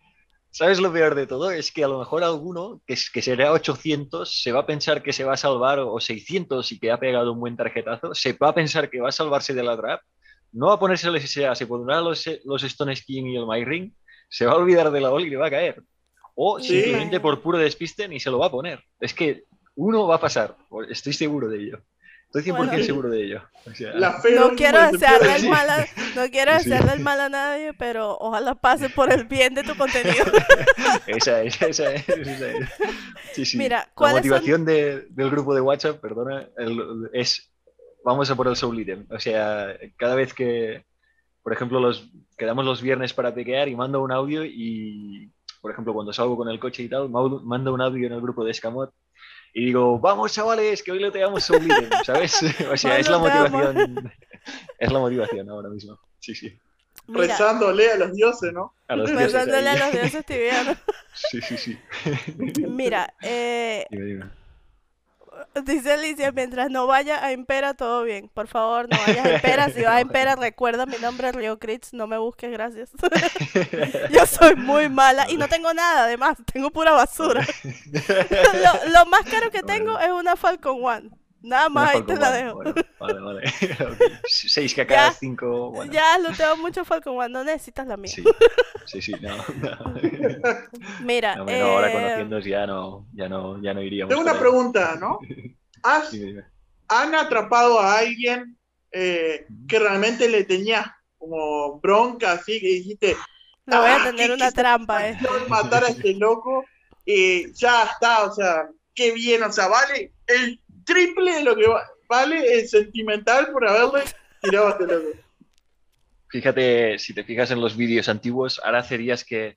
¿sabes lo peor de todo? Es que a lo mejor alguno, que, que será 800, se va a pensar que se va a salvar, o 600 y que ha pegado un buen tarjetazo, se va a pensar que va a salvarse de la trap, no va a ponerse el SSA, se pondrá los, los Stone Skin y el My Ring, se va a olvidar de la Oli y le va a caer. O Sí. simplemente por puro despiste ni se lo va a poner. Es que uno va a pasar, estoy seguro de ello. Estoy 100% Bueno. seguro de ello. O sea, La fe No quiero pierde. el mal a, no quiero Sí. desearle el mal a nadie, pero ojalá pase por el bien de tu contenido. Esa es, esa es, esa es. Sí, sí. Mira, La ¿cuáles son- motivación de- del grupo de WhatsApp, perdona, el- es vamos a por el Soul Item. O sea, cada vez que, por ejemplo, los quedamos los viernes para pequear y mando un audio y, por ejemplo, cuando salgo con el coche y tal, mando un audio en el grupo de Escamot y digo, vamos chavales, que hoy le teamos Soul Item, ¿sabes? O sea, es la motivación. Es la motivación ahora mismo. Sí, sí. Mira, Rezándole a los dioses, ¿no? A los dioses pensándole a los dioses tibianos. Sí, sí, sí. Mira, eh, Dime, dime. Dice Alicia, mientras no vaya a Impera, todo bien. Por favor, no vayas a Impera. Si vas a Impera, recuerda mi nombre, Rio Crits. No me busques, gracias. Yo soy muy mala y no tengo nada, además. Tengo pura basura. Lo, lo más caro que tengo es una Falcon One. Nada más ahí te la dejo. Bueno, vale, vale. Ok. 6 Ya. 5. Bueno. Ya lo tengo mucho Falcon One, no necesitas la mía. Sí, sí, sí, no. no. Mira, No, no, ahora eh, conociéndonos ya no, ya no, ya no iríamos. Tengo una pregunta, ¿no? ¿Has, Dime, dime. ¿Han atrapado a alguien eh, que realmente le tenía como bronca, así que dijiste, voy Ah, a tener qué- una trampa, eh. "Quiero matar a este loco? Y ya está, o sea, qué bien, o sea, vale el triple de lo que va- vale el sentimental por haberle tirado a este loco. Fíjate, si te fijas en los vídeos antiguos, ahora hace días que,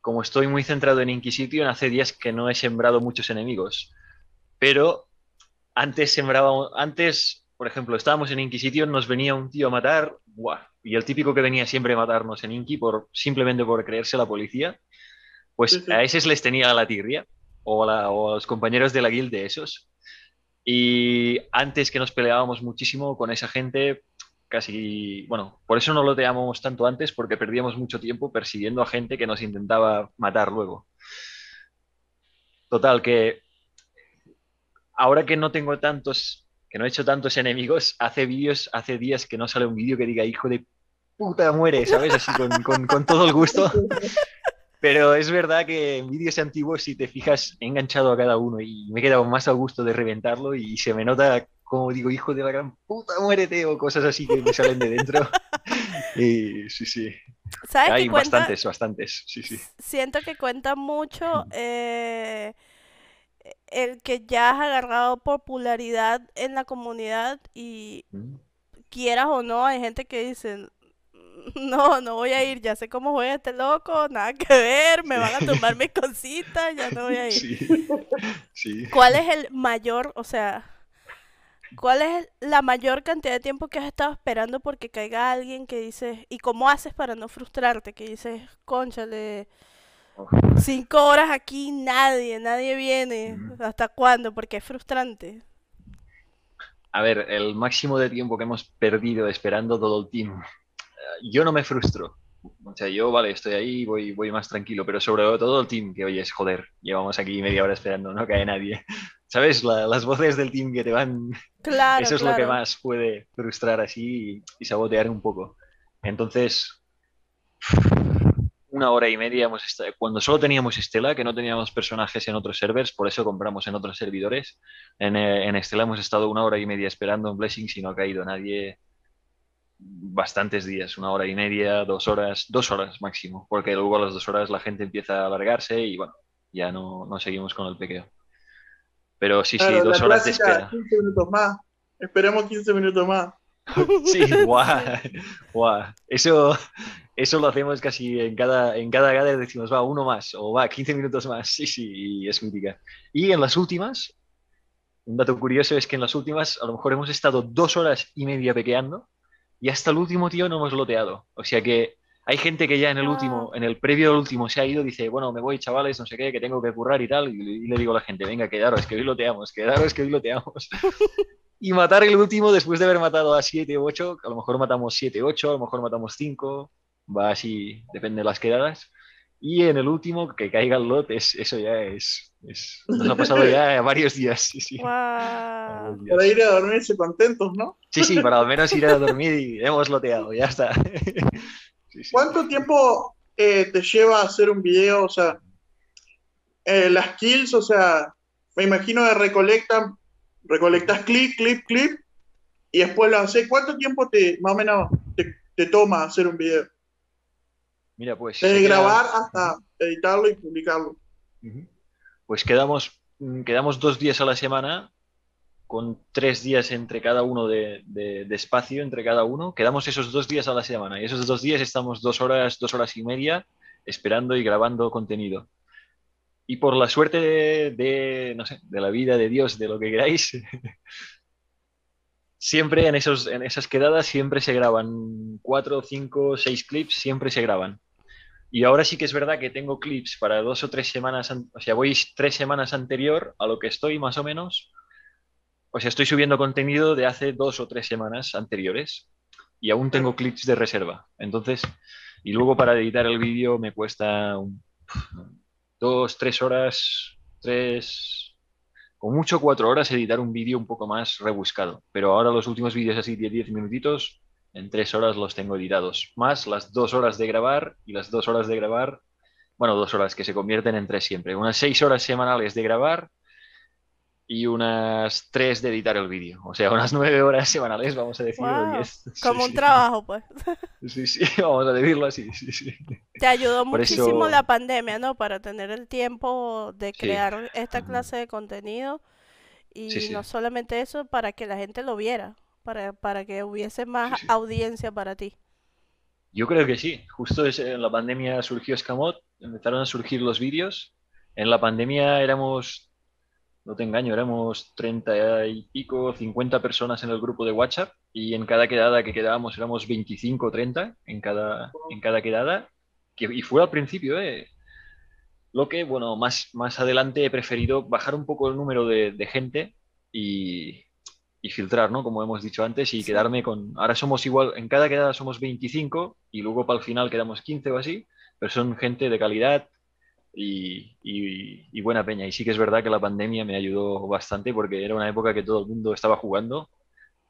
como estoy muy centrado en Inquisition, hace días que no he sembrado muchos enemigos. Pero antes sembraba, antes, por ejemplo, estábamos en Inquisition, nos venía un tío a matar, ¡buah! y el típico que venía siempre a matarnos en Inqui por, simplemente por creerse la policía, pues Sí, sí. a esos les tenía la tirria, o a, la- o a los compañeros de la guild de esos. Y antes que nos peleábamos muchísimo con esa gente, casi, bueno, por eso no lo teníamos tanto antes, porque perdíamos mucho tiempo persiguiendo a gente que nos intentaba matar luego. Total, que ahora que no tengo tantos, que no he hecho tantos enemigos, hace vídeos, hace días que no sale un vídeo que diga hijo de puta muere, ¿sabes? Así con, con- con todo el gusto. Pero es verdad que en vídeos antiguos, si te fijas, he enganchado a cada uno y me he quedado más a gusto de reventarlo y se me nota como digo, hijo de la gran puta, muérete, o cosas así que me salen de dentro. Y sí, sí. ¿Sabes Hay cuenta? bastantes, bastantes. Sí, sí. Siento que cuenta mucho eh, el que ya has agarrado popularidad en la comunidad y Mm. quieras o no, hay gente que dice, no, no voy a ir, ya sé cómo juega este loco, nada que ver, me van a tumbar mis cositas, ya no voy a ir. Sí. Sí. ¿Cuál es el mayor, o sea, cuál es la mayor cantidad de tiempo que has estado esperando porque caiga alguien que dices, y cómo haces para no frustrarte, que dices, conchale, Cinco horas aquí, nadie, nadie viene. ¿Hasta cuándo? Porque es frustrante. A ver, el máximo de tiempo que hemos perdido esperando todo el team. Yo no me frustro. O sea, yo, vale, estoy ahí, voy, voy más tranquilo, pero sobre todo el team, que oye, es joder, llevamos aquí media hora esperando, no cae nadie. ¿Sabes? las voces del team que te van... Claro, Eso es claro. lo que más puede frustrar así y, y sabotear un poco. Entonces, una hora y media hemos estado... Cuando solo teníamos Estela, que no teníamos personajes en otros servers, por eso compramos en otros servidores, en, eh, en Estela hemos estado una hora y media esperando en Blessings y no ha caído nadie bastantes días, una hora y media, dos horas, dos horas máximo, porque luego a las dos horas la gente empieza a alargarse y bueno, ya no, no seguimos con el pequeo. Pero sí, sí, dos horas de espera. 15 minutos más. Esperemos 15 minutos más. Sí, guau, guau. Eso, eso lo hacemos casi en cada, en cada gather, decimos, va, uno más, o va, 15 minutos más, sí, sí, y es mítica. Y en las últimas, un dato curioso es que en las últimas a lo mejor hemos estado dos horas y media pequeando y hasta el último tío no hemos loteado. O sea que hay gente que ya en el último, Ah. en el previo al último se ha ido, dice, bueno, me voy, chavales, no sé qué, que tengo que currar y tal, y, le- y le digo a la gente, venga, quedaros, que hoy loteamos, quedaros, que hoy loteamos. y matar el último después de haber matado a 7 u 8, a lo mejor matamos 7, 8, a lo mejor matamos 5, va así, depende de las quedadas. Y en el último, que caiga el lot, es, eso ya es, es- Nos ha pasado ya varios días, sí, sí. Guau. varios días. Para ir a dormirse contentos, ¿no? Sí, sí, para al menos ir a dormir y hemos loteado, ya está. Sí, sí. ¿Cuánto tiempo eh, te lleva hacer un video? O sea, eh, las kills, o sea, me imagino que recolectan, recolectas clip, clip, clip, y después lo haces. ¿Cuánto tiempo te, más o menos, te, te toma hacer un video? Mira, pues. Desde se queda- grabar hasta editarlo y publicarlo. Pues quedamos, mm, quedamos dos días a la semana, con tres días entre cada uno de, de- de espacio entre cada uno. Quedamos esos dos días a la semana y esos dos días estamos dos horas, dos horas y media esperando y grabando contenido. Y por la suerte de, de, no sé, de la vida, de Dios, de lo que queráis, siempre en, esos, en esas quedadas siempre se graban cuatro, cinco, seis clips, siempre se graban. Y ahora sí que es verdad que tengo clips para dos o tres semanas, an- o sea, voy tres semanas anterior a lo que estoy más o menos. O sea, estoy subiendo contenido de hace dos o tres semanas anteriores y aún tengo clips de reserva. Entonces, y luego para editar el vídeo me cuesta dos, tres horas, tres, con mucho cuatro horas editar un vídeo un poco más rebuscado. Pero ahora los últimos vídeos así de 10 minutitos, en tres horas los tengo editados. Más las dos horas de grabar y las dos horas de grabar, bueno, dos horas que se convierten en tres siempre. Unas seis horas semanales de grabar y unas tres de editar el vídeo. O sea, unas nueve horas semanales, vamos a decir. Sí, Como un sí. trabajo, pues. Sí, sí, vamos a decirlo así, sí, sí. Te ayudó Por muchísimo eso- la pandemia, ¿no? Para tener el tiempo de crear esta clase de contenido. Y no solamente eso, para que la gente lo viera, para, para que hubiese más sí. audiencia para ti. Yo creo que sí. Justo en la pandemia surgió Scamot, empezaron a surgir los vídeos. En la pandemia éramos, no te engaño, éramos 30 y pico, 50 personas en el grupo de WhatsApp y en cada quedada que quedábamos éramos 25 o 30 en cada, en cada quedada. Que, y fue al principio, ¿eh? Lo que, bueno, más, más adelante he preferido bajar un poco el número de, de gente y, y filtrar, ¿no? Como hemos dicho antes, y Sí. quedarme con. Ahora somos igual, en cada quedada somos 25 y luego para el final quedamos 15 o así, pero son gente de calidad y, y- y buena peña. Y sí que es verdad que la pandemia me ayudó bastante porque era una época que todo el mundo estaba jugando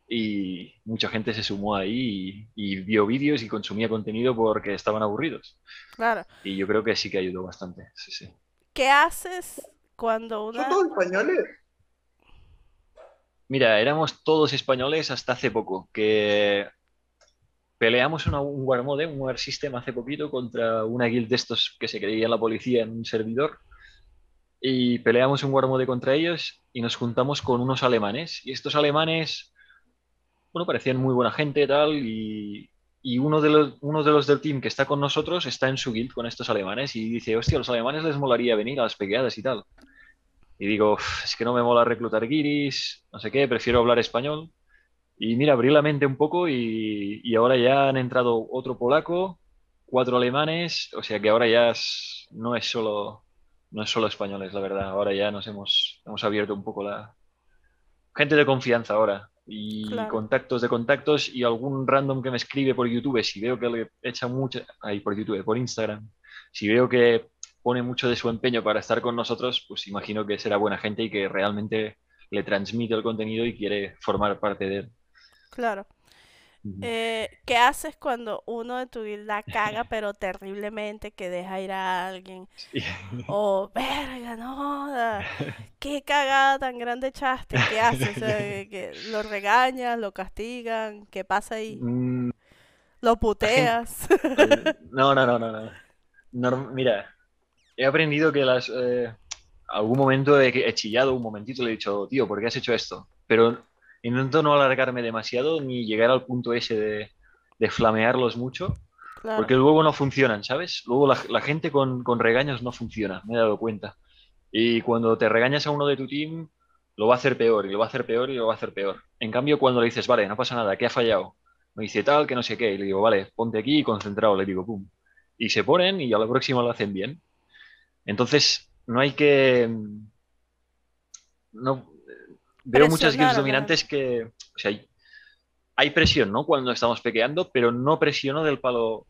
y mucha gente se sumó ahí y, y vio vídeos y consumía contenido porque estaban aburridos. Claro. Y yo creo que sí que ayudó bastante. Sí, sí. ¿Qué haces cuando ¿Son una... todos españoles? Mira, éramos todos españoles hasta hace poco, que peleamos una- un War Mode, un War System hace poquito contra una guild de estos que se creía la policía en un servidor. Y peleamos un War Mode contra ellos y nos juntamos con unos alemanes. Y estos alemanes, bueno, parecían muy buena gente tal, y, uno de los, uno de los del team que está con nosotros está en su guild con estos alemanes y dice, hostia, a los alemanes les molaría venir a las pequeadas y tal. Y digo, "Uf, es que no me mola reclutar guiris, no sé qué, prefiero hablar español. Y mira, abrí la mente un poco y, y ahora ya han entrado otro polaco, cuatro alemanes, o sea que ahora ya no es solo no es solo españoles, la verdad. Ahora ya nos hemos, hemos abierto un poco la gente de confianza ahora y contactos de contactos y algún random que me escribe por YouTube, si veo que le echa mucho, ahí por YouTube, por Instagram, si veo que pone mucho de su empeño para estar con nosotros, pues imagino que será buena gente y que realmente le transmite el contenido y quiere formar parte de él. Claro. Eh, ¿Qué haces cuando uno de tu la caga, pero terriblemente, que deja ir a alguien? O, verga, no, qué cagada tan grande echaste, ¿qué haces? que ¿Lo regañas, lo castigan? ¿Qué pasa ahí? Mm. ¿Lo puteas? no, no, no, no, no. mira, he aprendido que las... Eh, algún momento he, he chillado un momentito y le he dicho, tío, ¿por qué has hecho esto? Pero intento no alargarme demasiado ni llegar al punto ese de, flamearlos mucho, porque luego no funcionan, ¿sabes? Luego la, gente con, regaños no funciona, me he dado cuenta. Y cuando te regañas a uno de tu team, lo va a hacer peor, y lo va a hacer peor, y lo va a hacer peor. En cambio, cuando le dices, vale, no pasa nada, ¿qué ha fallado? Me dice tal, que no sé qué, y le digo, vale, ponte aquí y concentrado, le digo, pum. Y se ponen y a la próxima lo hacen bien. Entonces, no hay que... No, veo muchas guilds dominantes que, o sea, hay, presión, ¿no? Cuando estamos pequeando, pero no presiono del palo.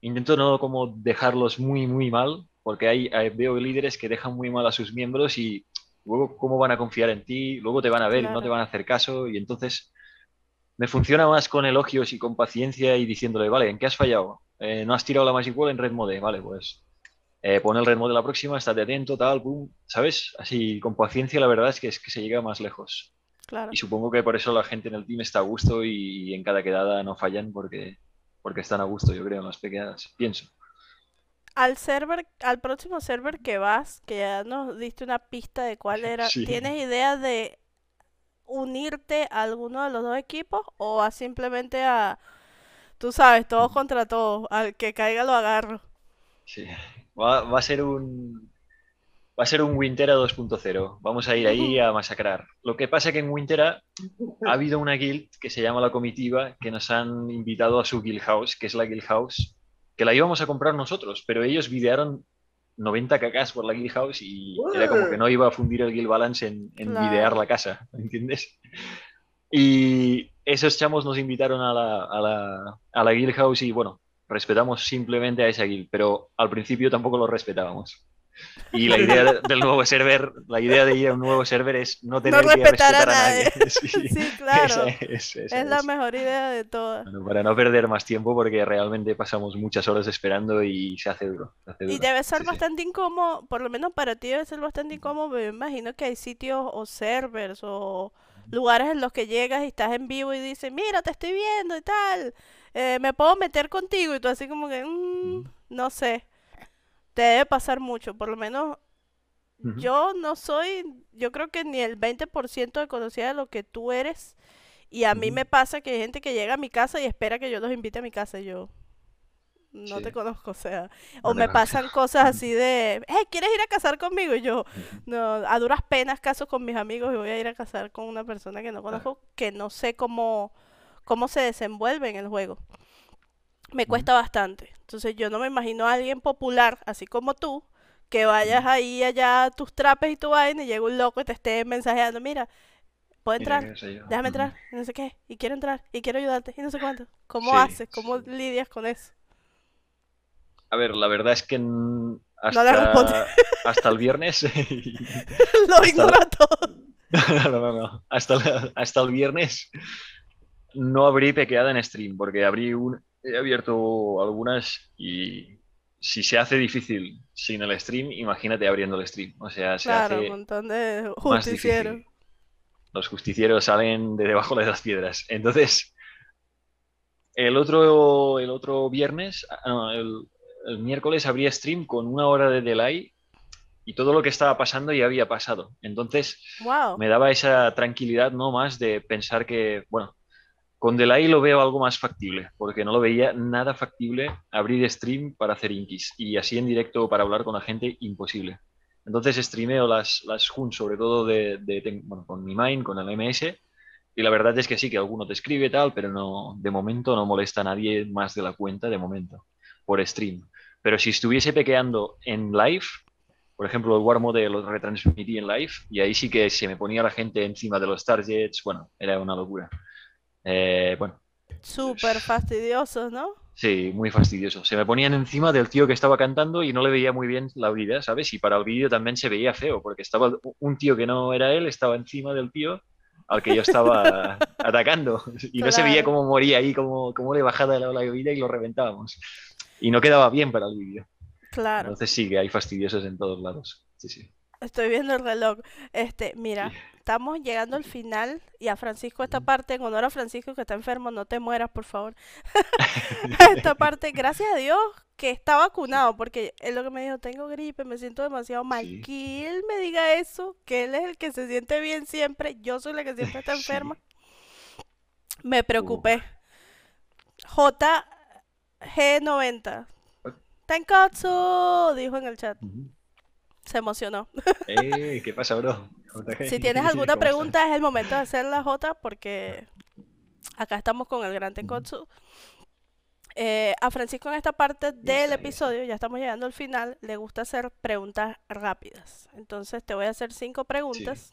Intento no como dejarlos muy, muy mal, porque hay, veo líderes que dejan muy mal a sus miembros y luego cómo van a confiar en ti, luego te van a ver y no te van a hacer caso y entonces me funciona más con elogios y con paciencia y diciéndole, vale, ¿en qué has fallado? Eh, no has tirado la Magic Wall en Red Mode, vale, pues eh, pon el ritmo de la próxima, estate atento, tal, pum, ¿sabes? Así, con paciencia, la verdad es que, es que se llega más lejos. Y supongo que por eso la gente en el team está a gusto y, en cada quedada no fallan porque, porque están a gusto, yo creo, en las pequeñas, pienso. Al server, al próximo server que vas, que ya nos diste una pista de cuál era, ¿tienes idea de unirte a alguno de los dos equipos o vas simplemente a, tú sabes, todos contra todos, al que caiga lo agarro? Sí, Va, a ser un. Va a ser un Wintera 2.0. Vamos a ir ahí a masacrar. Lo que pasa es que en Wintera ha habido una guild que se llama La Comitiva, que nos han invitado a su guild house, que es la guild house, que la íbamos a comprar nosotros, pero ellos videaron 90 cacas por la guild house y era como que no iba a fundir el guild balance en, en videar la casa, ¿entiendes? Y esos chamos nos invitaron a la, a la, a la guild house y bueno, respetamos simplemente a esa guild, pero al principio tampoco lo respetábamos. Y la idea del nuevo server, la idea de ir a un nuevo server es no tener que respetar a nadie. Sí, claro. es, la mejor idea de todas. para no perder más tiempo, porque realmente pasamos muchas horas esperando y se hace duro. Y debe ser bastante incómodo, por lo menos para ti debe ser bastante incómodo. Me imagino que hay sitios o servers o lugares en los que llegas y estás en vivo y dices, mira, te estoy viendo y tal eh, me puedo meter contigo y tú así como que, mm, no sé, te debe pasar mucho, por lo menos yo no soy, yo creo que ni el 20% de conocida de lo que tú eres y a mí me pasa que hay gente que llega a mi casa y espera que yo los invite a mi casa y yo no te conozco, o sea, o me pasan cosas así de, hey, ¿quieres ir a casar conmigo? Y yo, no, a duras penas caso con mis amigos y voy a ir a casar con una persona que no conozco, que no sé cómo cómo se desenvuelve en el juego. Me cuesta bastante. Entonces yo no me imagino a alguien popular, así como tú, que vayas ahí allá a tus trapes y tu vaina y llega un loco y te esté mensajeando, mira, puedo entrar, déjame entrar, y no sé qué, y quiero entrar, y quiero ayudarte, y no sé cuánto. ¿Cómo haces? ¿Cómo lidias con eso? A ver, la verdad es que hasta, hasta el viernes... Lo ignora todo. no, no, no. Hasta, hasta el viernes no abrí pequeada en stream, porque abrí un, he abierto algunas y si se hace difícil sin el stream, imagínate abriendo el stream. O sea, se claro, un montón de justicieros. Los justicieros salen de debajo de las piedras. Entonces, el otro, el otro viernes, ah, el, el miércoles abrí stream con una hora de delay y todo lo que estaba pasando ya había pasado. Entonces, me daba esa tranquilidad no más de pensar que, bueno, con Delay lo veo algo más factible, porque no lo veía nada factible abrir stream para hacer inkis y así en directo para hablar con la gente, imposible. Entonces streameo las, las sobre todo de, bueno, con mi main, con el MS, y la verdad es que sí, que alguno te escribe tal, pero no, de momento no molesta a nadie más de la cuenta, de momento. por stream. Pero si estuviese pequeando en live, por ejemplo, el War Mode lo retransmití en live y ahí sí que se me ponía la gente encima de los targets. Bueno, era una locura. Eh, bueno. Súper fastidioso, ¿no? Sí, muy fastidioso. Se me ponían encima del tío que estaba cantando y no le veía muy bien la vida, ¿sabes? Y para el vídeo también se veía feo, porque estaba un tío que no era él, estaba encima del tío al que yo estaba atacando. Y no se veía cómo moría ahí, cómo, cómo le bajaba la, la vida y lo reventábamos. Y no quedaba bien para el vídeo. Claro. Entonces sí, que hay fastidiosos en todos lados. Sí, sí. Estoy viendo el reloj. Este, mira, estamos llegando al final y a Francisco esta parte, en honor a Francisco que está enfermo, no te mueras, por favor. esta parte, gracias a Dios que está vacunado, porque es lo que me dijo, tengo gripe, me siento demasiado mal. Que él me diga eso, que él es el que se siente bien siempre, yo soy la que siempre está enferma. Me preocupé. JG90. Tenkatsu, dijo en el chat. Se emocionó. ¿Qué pasa, bro? Si tienes alguna pregunta, es el momento de hacer la J porque acá estamos con el gran Tenkotsu. Eh, a Francisco en esta parte del episodio, ya estamos llegando al final, le gusta hacer preguntas rápidas. Entonces te voy a hacer cinco preguntas.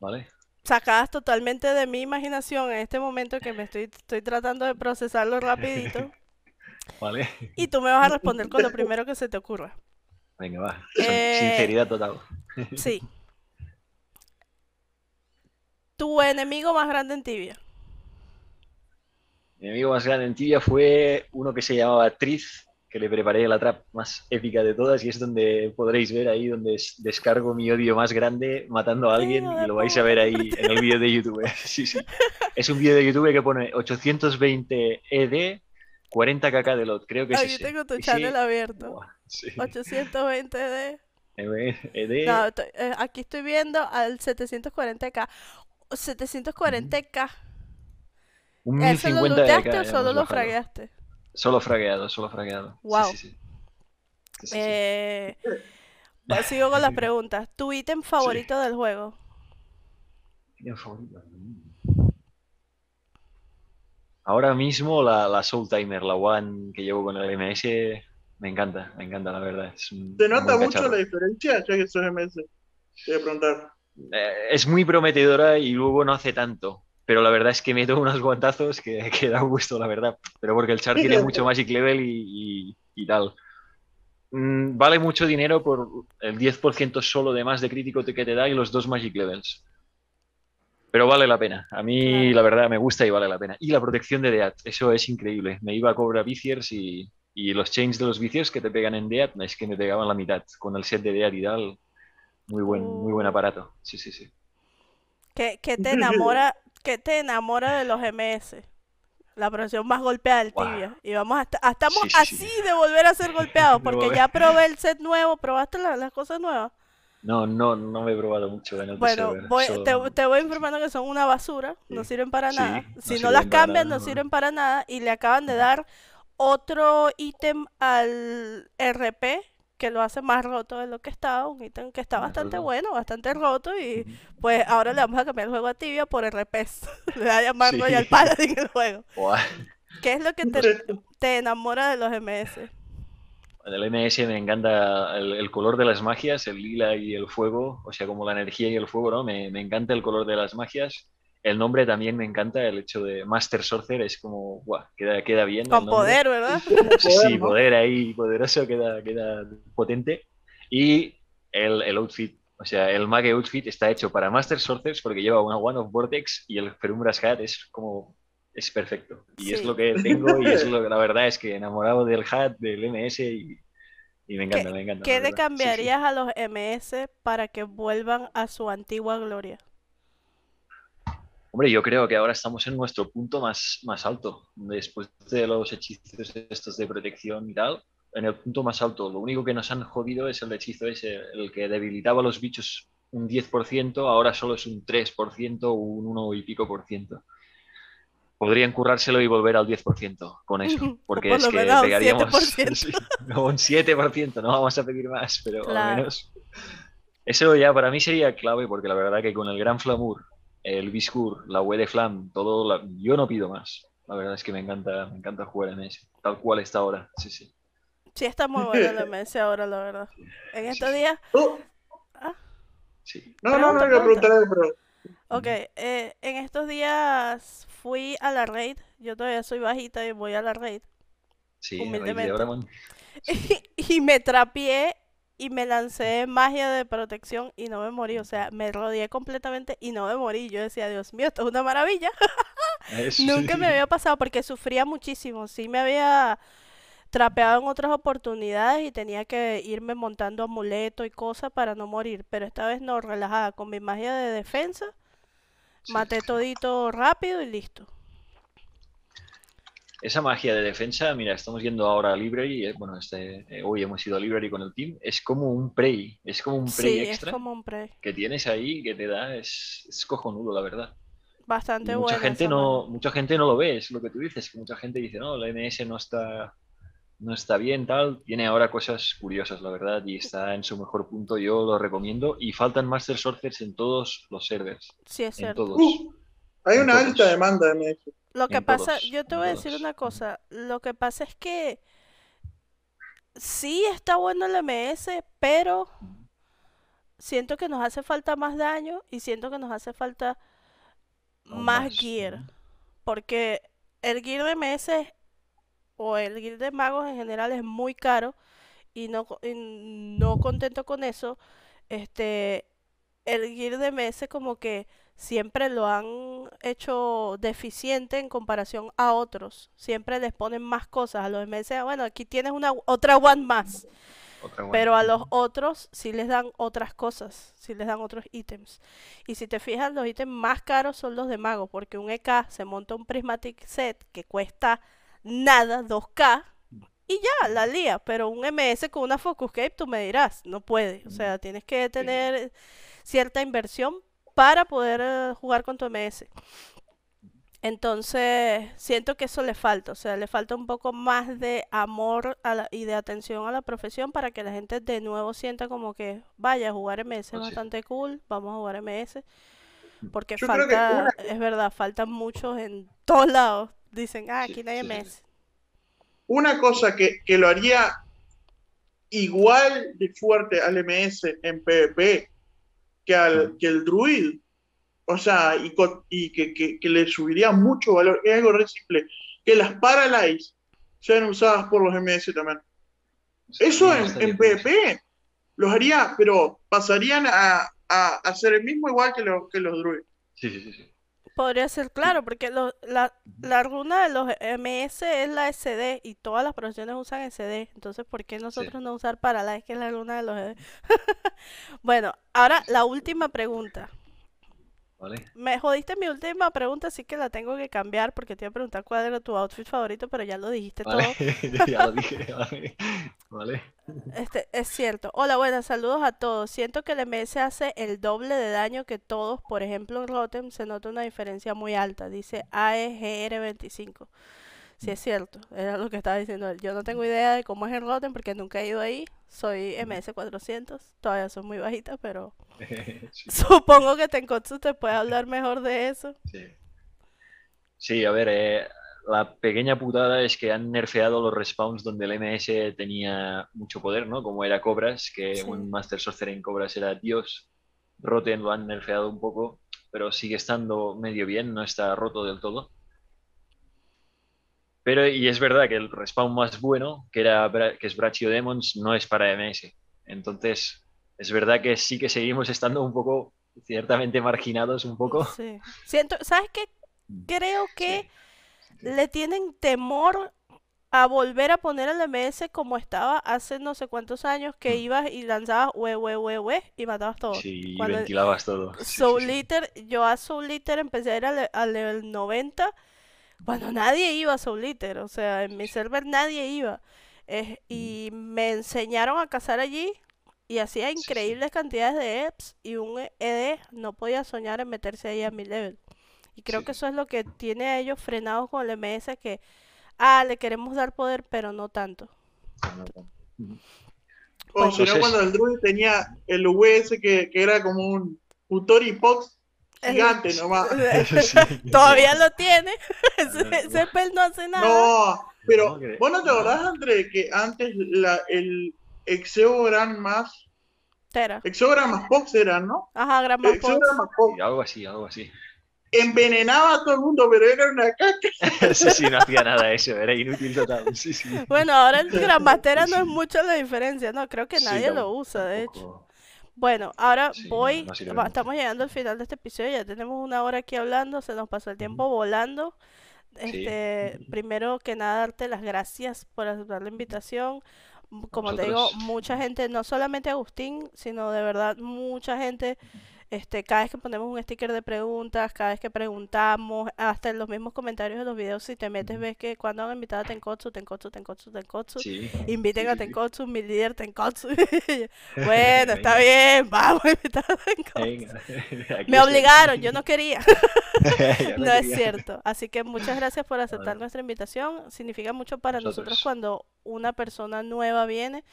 Vale. Sacadas totalmente de mi imaginación en este momento que me estoy, estoy tratando de procesarlo rapidito. Vale. Y tú me vas a responder con lo primero que se te ocurra. Venga, va. Eh, sinceridad total. Sí. Tu enemigo más grande en tibia. Mi enemigo más grande en tibia fue uno que se llamaba Triz, que le preparé la trap más épica de todas y es donde podréis ver ahí donde descargo mi odio más grande matando a alguien y lo vais a ver ahí en el vídeo de YouTube. Sí, sí. Es un vídeo de YouTube que pone 820 ED 40 kk de lot, creo que sí. Aquí tengo tu channel abierto. 820 d No, eh, aquí estoy viendo al 740k. 740k. ¿Eso lo looteaste o solo lo fragueaste? Solo fragueado, solo fragueado. Wow. eh, sigo con las preguntas. ¿Tu ítem favorito del juego? ¿Ítem favorito? Ahora mismo la, la Soul Timer, la One que llevo con el MS, me encanta, me encanta, la verdad. Es ¿Te nota mucho la diferencia, ya que es MS? Te voy a preguntar. Eh, es muy prometedora y luego no hace tanto. Pero la verdad es que meto unos guantazos que, que da gusto, la verdad. Pero porque el char tiene mucho Magic Level y, y, tal. Mm, vale mucho dinero por el 10% solo de más de crítico que te da y los dos Magic Levels pero vale la pena. A mí, la verdad, me gusta y vale la pena. Y la protección de Deat, eso es increíble. Me iba a cobrar viciers y, y los chains de los vicios que te pegan en Deat es que me pegaban la mitad. Con el set de Deat y tal, muy buen, muy buen uh. aparato. Sí, sí, sí. ¿Qué, te enamora, qué te enamora de los MS? La presión más golpeada del tibia. Y vamos hasta, estamos así de volver a ser golpeados, porque ya probé el set nuevo, probaste las cosas nuevas. No, no, no me he probado mucho en el Bueno, te, voy informando que son una basura, no sirven para nada. Si no, las cambian, no, sirven para nada. Y le acaban de dar otro ítem al RP que lo hace más roto de lo que estaba, un ítem que está bastante bueno, bastante roto y pues ahora le vamos a cambiar el juego a Tibia por RPs. le voy a llamar Royal Paladin el juego. ¿Qué es lo que te, te enamora de los MS? En el MS me encanta el, color de las magias, el lila y el fuego, o sea, como la energía y el fuego, ¿no? Me, me, encanta el color de las magias. El nombre también me encanta, el hecho de Master Sorcerer es como, guau, queda, queda bien. Con poder, ¿verdad? Sí, sí, poder ahí, poderoso, queda, queda potente. Y el, el outfit, o sea, el Mage outfit está hecho para Master Sorcerers porque lleva una One of Vortex y el Ferumbras Hat es como es perfecto. Y es lo que tengo y es lo que la verdad es que enamorado del hat, del MS y, me encanta, me encanta. ¿Qué le cambiarías a los MS para que vuelvan a su antigua gloria? Hombre, yo creo que ahora estamos en nuestro punto más, más alto. Después de los hechizos estos de protección y tal, en el punto más alto. Lo único que nos han jodido es el hechizo ese, el que debilitaba a los bichos un 10%, ahora solo es un 3% o un 1 y pico por ciento podrían currárselo y volver al 10% con eso, porque es que pegaríamos un 7%, no vamos a pedir más, pero al menos eso ya para mí sería clave porque la verdad que con el Gran Flamur, el Biscur, la UE de Flam, todo, yo no pido más. La verdad es que me encanta, me encanta jugar MS, tal cual está ahora, sí, sí. Sí, está muy bueno el MS ahora, la verdad. En estos días... Tú- Ah, Sí, No, no, no, Pregunta, iba a preguntar algo, pero ok, eh, en estos días fui a la raid. Yo todavía soy bajita y voy a la raid. sí, Humildemente. ahora, man, Y me trapié y me lancé magia de protección y no me morí. O sea, me rodeé completamente y no me morí. Yo decía, Dios mío, esto es una maravilla. Nunca me había pasado porque sufría muchísimo. Sí me había trapeado en otras oportunidades y tenía que irme montando amuleto y cosas para no morir. Pero esta vez no, relajada. Con mi magia de defensa, sí. maté todito rápido y listo. Esa magia de defensa, mira, estamos yendo ahora a Library, eh, bueno, este, eh, hoy hemos ido a Library con el team, es como un prey, es como un prey Sí, es extra como un pre. que tienes ahí que te da, es, es cojonudo, la verdad. Y Bastante mucha buena gente no, mucha gente no lo ve, es lo que tú dices, que mucha gente dice, no, la MS no está, no está bien, tal, tiene ahora cosas curiosas, la verdad, y está en su mejor punto, yo lo recomiendo, y faltan Master Sorcerers en todos los servers, Sí, es en cierto. todos. uh, hay una alta demanda en eso. Lo que En pasa, todos, yo te voy a decir todos. una cosa, lo que pasa es que sí está bueno el MS, pero siento que nos hace falta más daño y siento que nos hace falta más más, gear, ¿no? porque el gear de MS o el gear de magos en general es muy caro y no, co- y no contento con eso, este, el gear de MS como que siempre lo han hecho deficiente en comparación a otros. Siempre les ponen más cosas a los MS. Bueno, aquí tienes una otra one más. Otra. Pero a los otros sí les dan otras cosas, sí les dan otros ítems. Y si te fijas, los ítems más caros son los de mago, porque un EK se monta un Prismatic Set que cuesta nada, 2K, y ya, la lía. Pero un MS con una Focus Cape, tú me dirás, no puede. O sea, tienes que tener cierta inversión para poder eh, jugar con tu MS. Entonces, siento que eso le falta, o sea, le falta un poco más de amor a la- y de atención a la profesión para que la gente de nuevo sienta como que, vaya, jugar MS es bastante cool, vamos a jugar MS, porque Yo creo que falta, una- es verdad, faltan muchos en todos lados. Dicen, ah, aquí no hay. MS. Una cosa que, que lo haría igual de fuerte al MS en PvP que, al, que el Druid, o sea, y, con- y que, que- que le subiría mucho valor, es algo re simple, que las Paralyze sean usadas por los MS también. Eso en, en. PvP los haría, pero pasarían a, a hacer el mismo igual que, los que los Druid. Sí, sí, sí, sí. Podría ser claro, porque lo- la, la runa de los MS es la SD y todas las profesiones usan SD. Entonces, ¿por qué nosotros no usar Paralyze, que es la runa de los SD? Bueno, ahora la última pregunta. ¿Vale? Me jodiste mi última pregunta, así que la tengo que cambiar porque te iba a preguntar cuál era tu outfit favorito, pero ya lo dijiste todo. Ya lo dije, vale. Vale. Este, es cierto. Hola, buenas, saludos a todos. Siento que el MS hace el doble de daño que todos. Por ejemplo, en Rotem se nota una diferencia muy alta. Dice E AEGR25. Sí, es cierto. Era lo que estaba diciendo él. Yo no tengo idea de cómo es en Rotem porque nunca he ido ahí. Soy MS400. Todavía soy muy bajita, pero Sí, supongo que Tenkotsu te puede hablar mejor de eso. sí. Sí, a ver, eh, la pequeña putada es que han nerfeado los respawns donde el MS tenía mucho poder, ¿no? Como era Cobras, que Sí. un Master Sorcerer en Cobras era Dios. Roten lo han nerfeado un poco, pero sigue estando medio bien, no está roto del todo. Pero, y es verdad que el respawn más bueno, que, era, que es Brachio Demons, no es para MS. Entonces, es verdad que sí que seguimos estando un poco, ciertamente marginados un poco. Sí. Siento, ¿sabes qué? Creo que Sí. le tienen temor a volver a poner el MS como estaba hace no sé cuántos años que Mm. ibas y lanzabas hue, hue, hue, hue y matabas todo. Sí, Cuando- ventilabas todo. Soul. Eater, yo a Soul Eater empecé a ir al, al level 90 cuando nadie iba a Soul Eater, o sea, en mi server nadie iba. Eh, y me enseñaron a cazar allí y hacía increíbles cantidades de EPs y un ED no podía soñar en meterse ahí a mi level. Y creo Sí, que eso es lo que tiene a ellos frenados con el MS que, ah, le queremos dar poder, pero no tanto. Ujú. O Pues si no, entonces- cuando el Druid tenía el VS que, que era como un Utori Pox, Gigante nomás. Todavía lo tiene. ese, ese pel no hace nada. No, pero vos no te acordás, André, que antes la, el Exeogram más, Tera. Exeogram más Pox eran, ¿no? Ajá, gran más Pox. Exeogram más Pox. Sí, algo así, algo así. Envenenaba a todo el mundo, pero era una caca. Sí, sí, no hacía nada eso, era inútil total. Sí, sí. Bueno, ahora el Grandmastera no es mucho la diferencia, no, creo que Sí, nadie lo tampoco- usa, de hecho. Bueno, ahora Sí, voy, va- estamos llegando al final de este episodio, ya tenemos una hora aquí hablando, se nos pasó el tiempo volando. Sí. Este, primero que nada, darte las gracias por aceptar la invitación. Como te digo, mucha gente, no solamente Agustín, sino de verdad mucha gente, este, cada vez que ponemos un sticker de preguntas, cada vez que preguntamos, hasta en los mismos comentarios de los videos, si te metes, ves que cuando han invitado a Tenkotsu, Tenkotsu, Tenkotsu, Tenkotsu, Sí. inviten Sí, a. Tenkotsu, mi líder Tenkotsu. Bueno, está bien, vamos a invitar a Tenkotsu. Me obligaron, yo no quería. Yo No es quería. cierto. Así que muchas gracias por aceptar nuestra invitación. Significa mucho para nosotros Nosotros. cuando una persona nueva viene.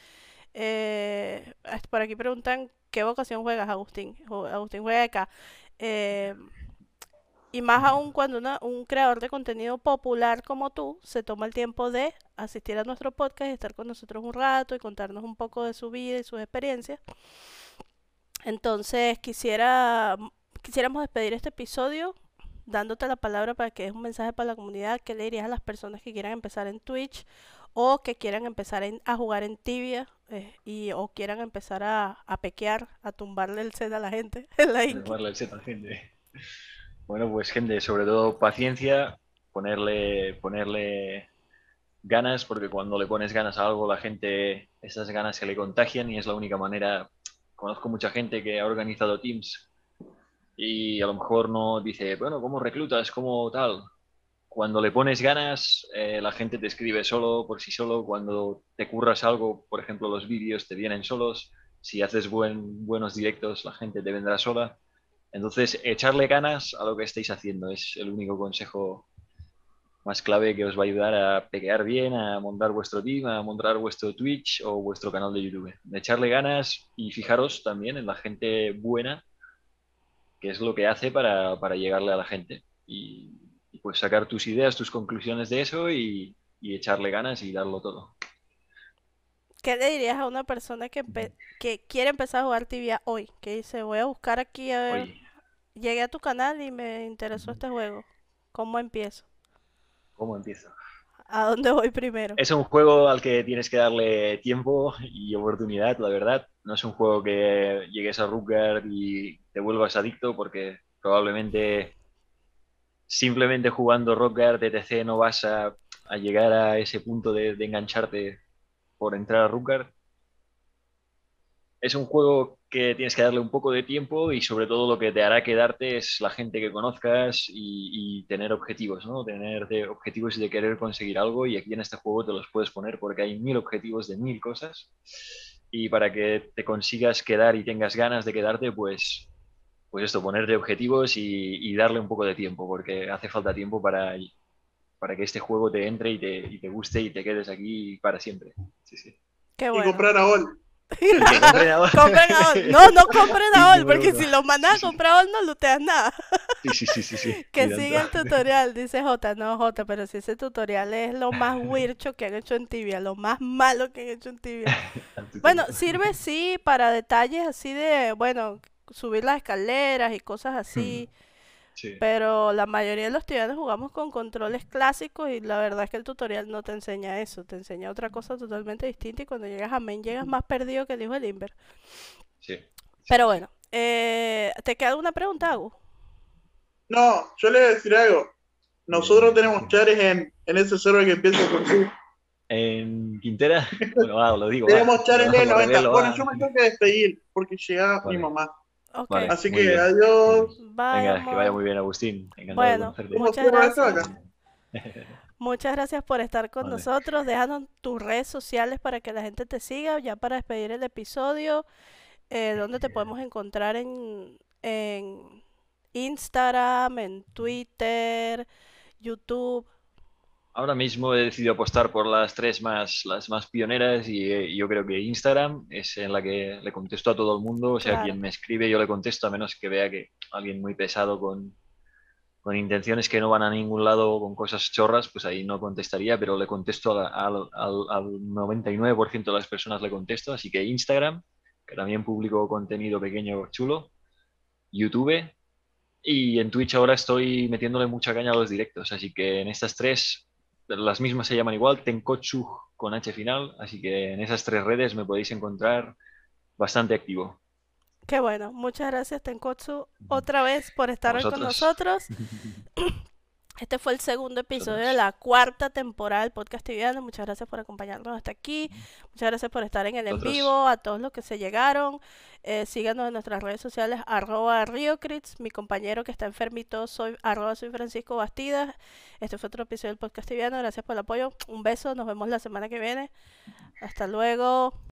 Eh, por aquí preguntan, ¿qué vocación juegas, Agustín? Agustín juega acá. Eh, y más aún cuando una- un creador de contenido popular como tú se toma el tiempo de asistir a nuestro podcast y estar con nosotros un rato y contarnos un poco de su vida y sus experiencias. Entonces quisiera, quisiéramos despedir este episodio dándote la palabra para que es un mensaje para la comunidad. ¿Qué le dirías a las personas que quieran empezar en Twitch o que quieran empezar en- a jugar en Tibia eh, y, o quieran empezar a, a pequear, a tumbarle el set a la gente la? Tomarle el set a la gente. Bueno, pues gente, sobre todo paciencia, ponerle, ponerle ganas, porque cuando le pones ganas a algo, la gente, esas ganas se le contagian y es la única manera. Conozco mucha gente que ha organizado teams y a lo mejor no dice, bueno, ¿cómo reclutas? ¿Cómo tal? Cuando le pones ganas, eh, la gente te escribe solo, por sí solo. Cuando te curras algo, por ejemplo, los vídeos te vienen solos. Si haces buen, buenos directos, la gente te vendrá sola. Entonces, echarle ganas a lo que estáis haciendo es el único consejo más clave que os va a ayudar a pequear bien, a montar vuestro team, a montar vuestro Twitch o vuestro canal de YouTube. Echarle ganas y fijaros también en la gente buena, que es lo que hace para, para llegarle a la gente. Y, pues sacar tus ideas, tus conclusiones de eso y, y echarle ganas y darlo todo. ¿Qué le dirías a una persona que, que quiere empezar a jugar tibia hoy? Que dice, voy a buscar aquí a ver, Oye, llegué a tu canal y me interesó este juego. ¿Cómo empiezo? ¿cómo empiezo? ¿A dónde voy primero? Es un juego al que tienes que darle tiempo y oportunidad, la verdad. No es un juego que llegues a Rutgard y te vuelvas adicto porque probablemente simplemente jugando Rutgard ETC no vas a, llegar a ese punto de, engancharte por entrar a Rutgard. Es un juego que tienes que darle un poco de tiempo y sobre todo lo que te hará quedarte es la gente que conozcas y, y tener objetivos, ¿no? Tener de- objetivos de querer conseguir algo y aquí en este juego te los puedes poner porque hay mil objetivos de mil cosas y para que te consigas quedar y tengas ganas de quedarte, pues, pues esto, ponerte objetivos y, y darle un poco de tiempo porque hace falta tiempo para, para que este juego te entre y te, y te guste y te quedes aquí para siempre. Sí, sí. Qué Y bueno. comprar a Ol. Y que compren a Ol. No, no compren a Ol, Sí, porque si lo mandas a comprar a Ol no looteas nada. Sí, sí, sí, sí, sí. Que Y siga el tutorial, dice J. No, J, pero si ese tutorial es lo más wircho que han hecho en Tibia, lo más malo que han hecho en Tibia. Bueno, sirve sí para detalles así de, bueno, subir las escaleras y cosas así, Sí. pero la mayoría de los estudiantes jugamos con controles clásicos y la verdad es que el tutorial no te enseña eso, te enseña otra cosa totalmente distinta y cuando llegas a main llegas más perdido que el hijo del Inver. Sí. Pero bueno, eh, ¿te queda alguna pregunta, Agu? No, yo le voy a decir algo. Nosotros tenemos chares en, en ese server que empieza con su. En Quintera, bueno, va, lo digo. va. Tenemos chares Lo de 90. revelo, Bueno, va. yo me tengo que despedir porque llega Vale. mi mamá. Vale. Así que bien. adiós. bye, Venga, que vaya muy bien, Agustín. Encantado Bueno, de conocerte. ¿Cómo Muchas gracias. Muchas gracias por estar con Vale. nosotros. Déjanos tus redes sociales para que la gente te siga. Ya para despedir el episodio, eh, ¿dónde te podemos encontrar en, en Instagram, en Twitter, YouTube? Ahora mismo he decidido apostar por las tres más, las más pioneras y eh, yo creo que Instagram es en la que le contesto a todo el mundo. O sea, Claro. quien me escribe yo le contesto a menos que vea que alguien muy pesado con, con intenciones que no van a ningún lado con cosas chorras, pues ahí no contestaría, pero le contesto al, al, al 99% de las personas le contesto. Así que Instagram, que también publico contenido pequeño chulo, YouTube y en Twitch ahora estoy metiéndole mucha caña a los directos, así que en estas tres, las mismas se llaman igual, Tenkochu con H final, así que en esas tres redes me podéis encontrar bastante activo. Qué bueno. Muchas gracias, Tenkotsu, otra vez por estar hoy con nosotros. Este fue el segundo episodio de la cuarta temporada del podcast tibiano. Muchas gracias por acompañarnos hasta aquí. Muchas gracias por estar en el en vivo, a todos los que se llegaron. Eh, síganos en nuestras redes sociales, arroba Riocrits. Mi compañero que está enfermito, soy arroba soy Francisco Bastidas. Este fue otro episodio del podcast tibiano. Gracias por el apoyo. Un beso, nos vemos la semana que viene. Hasta luego.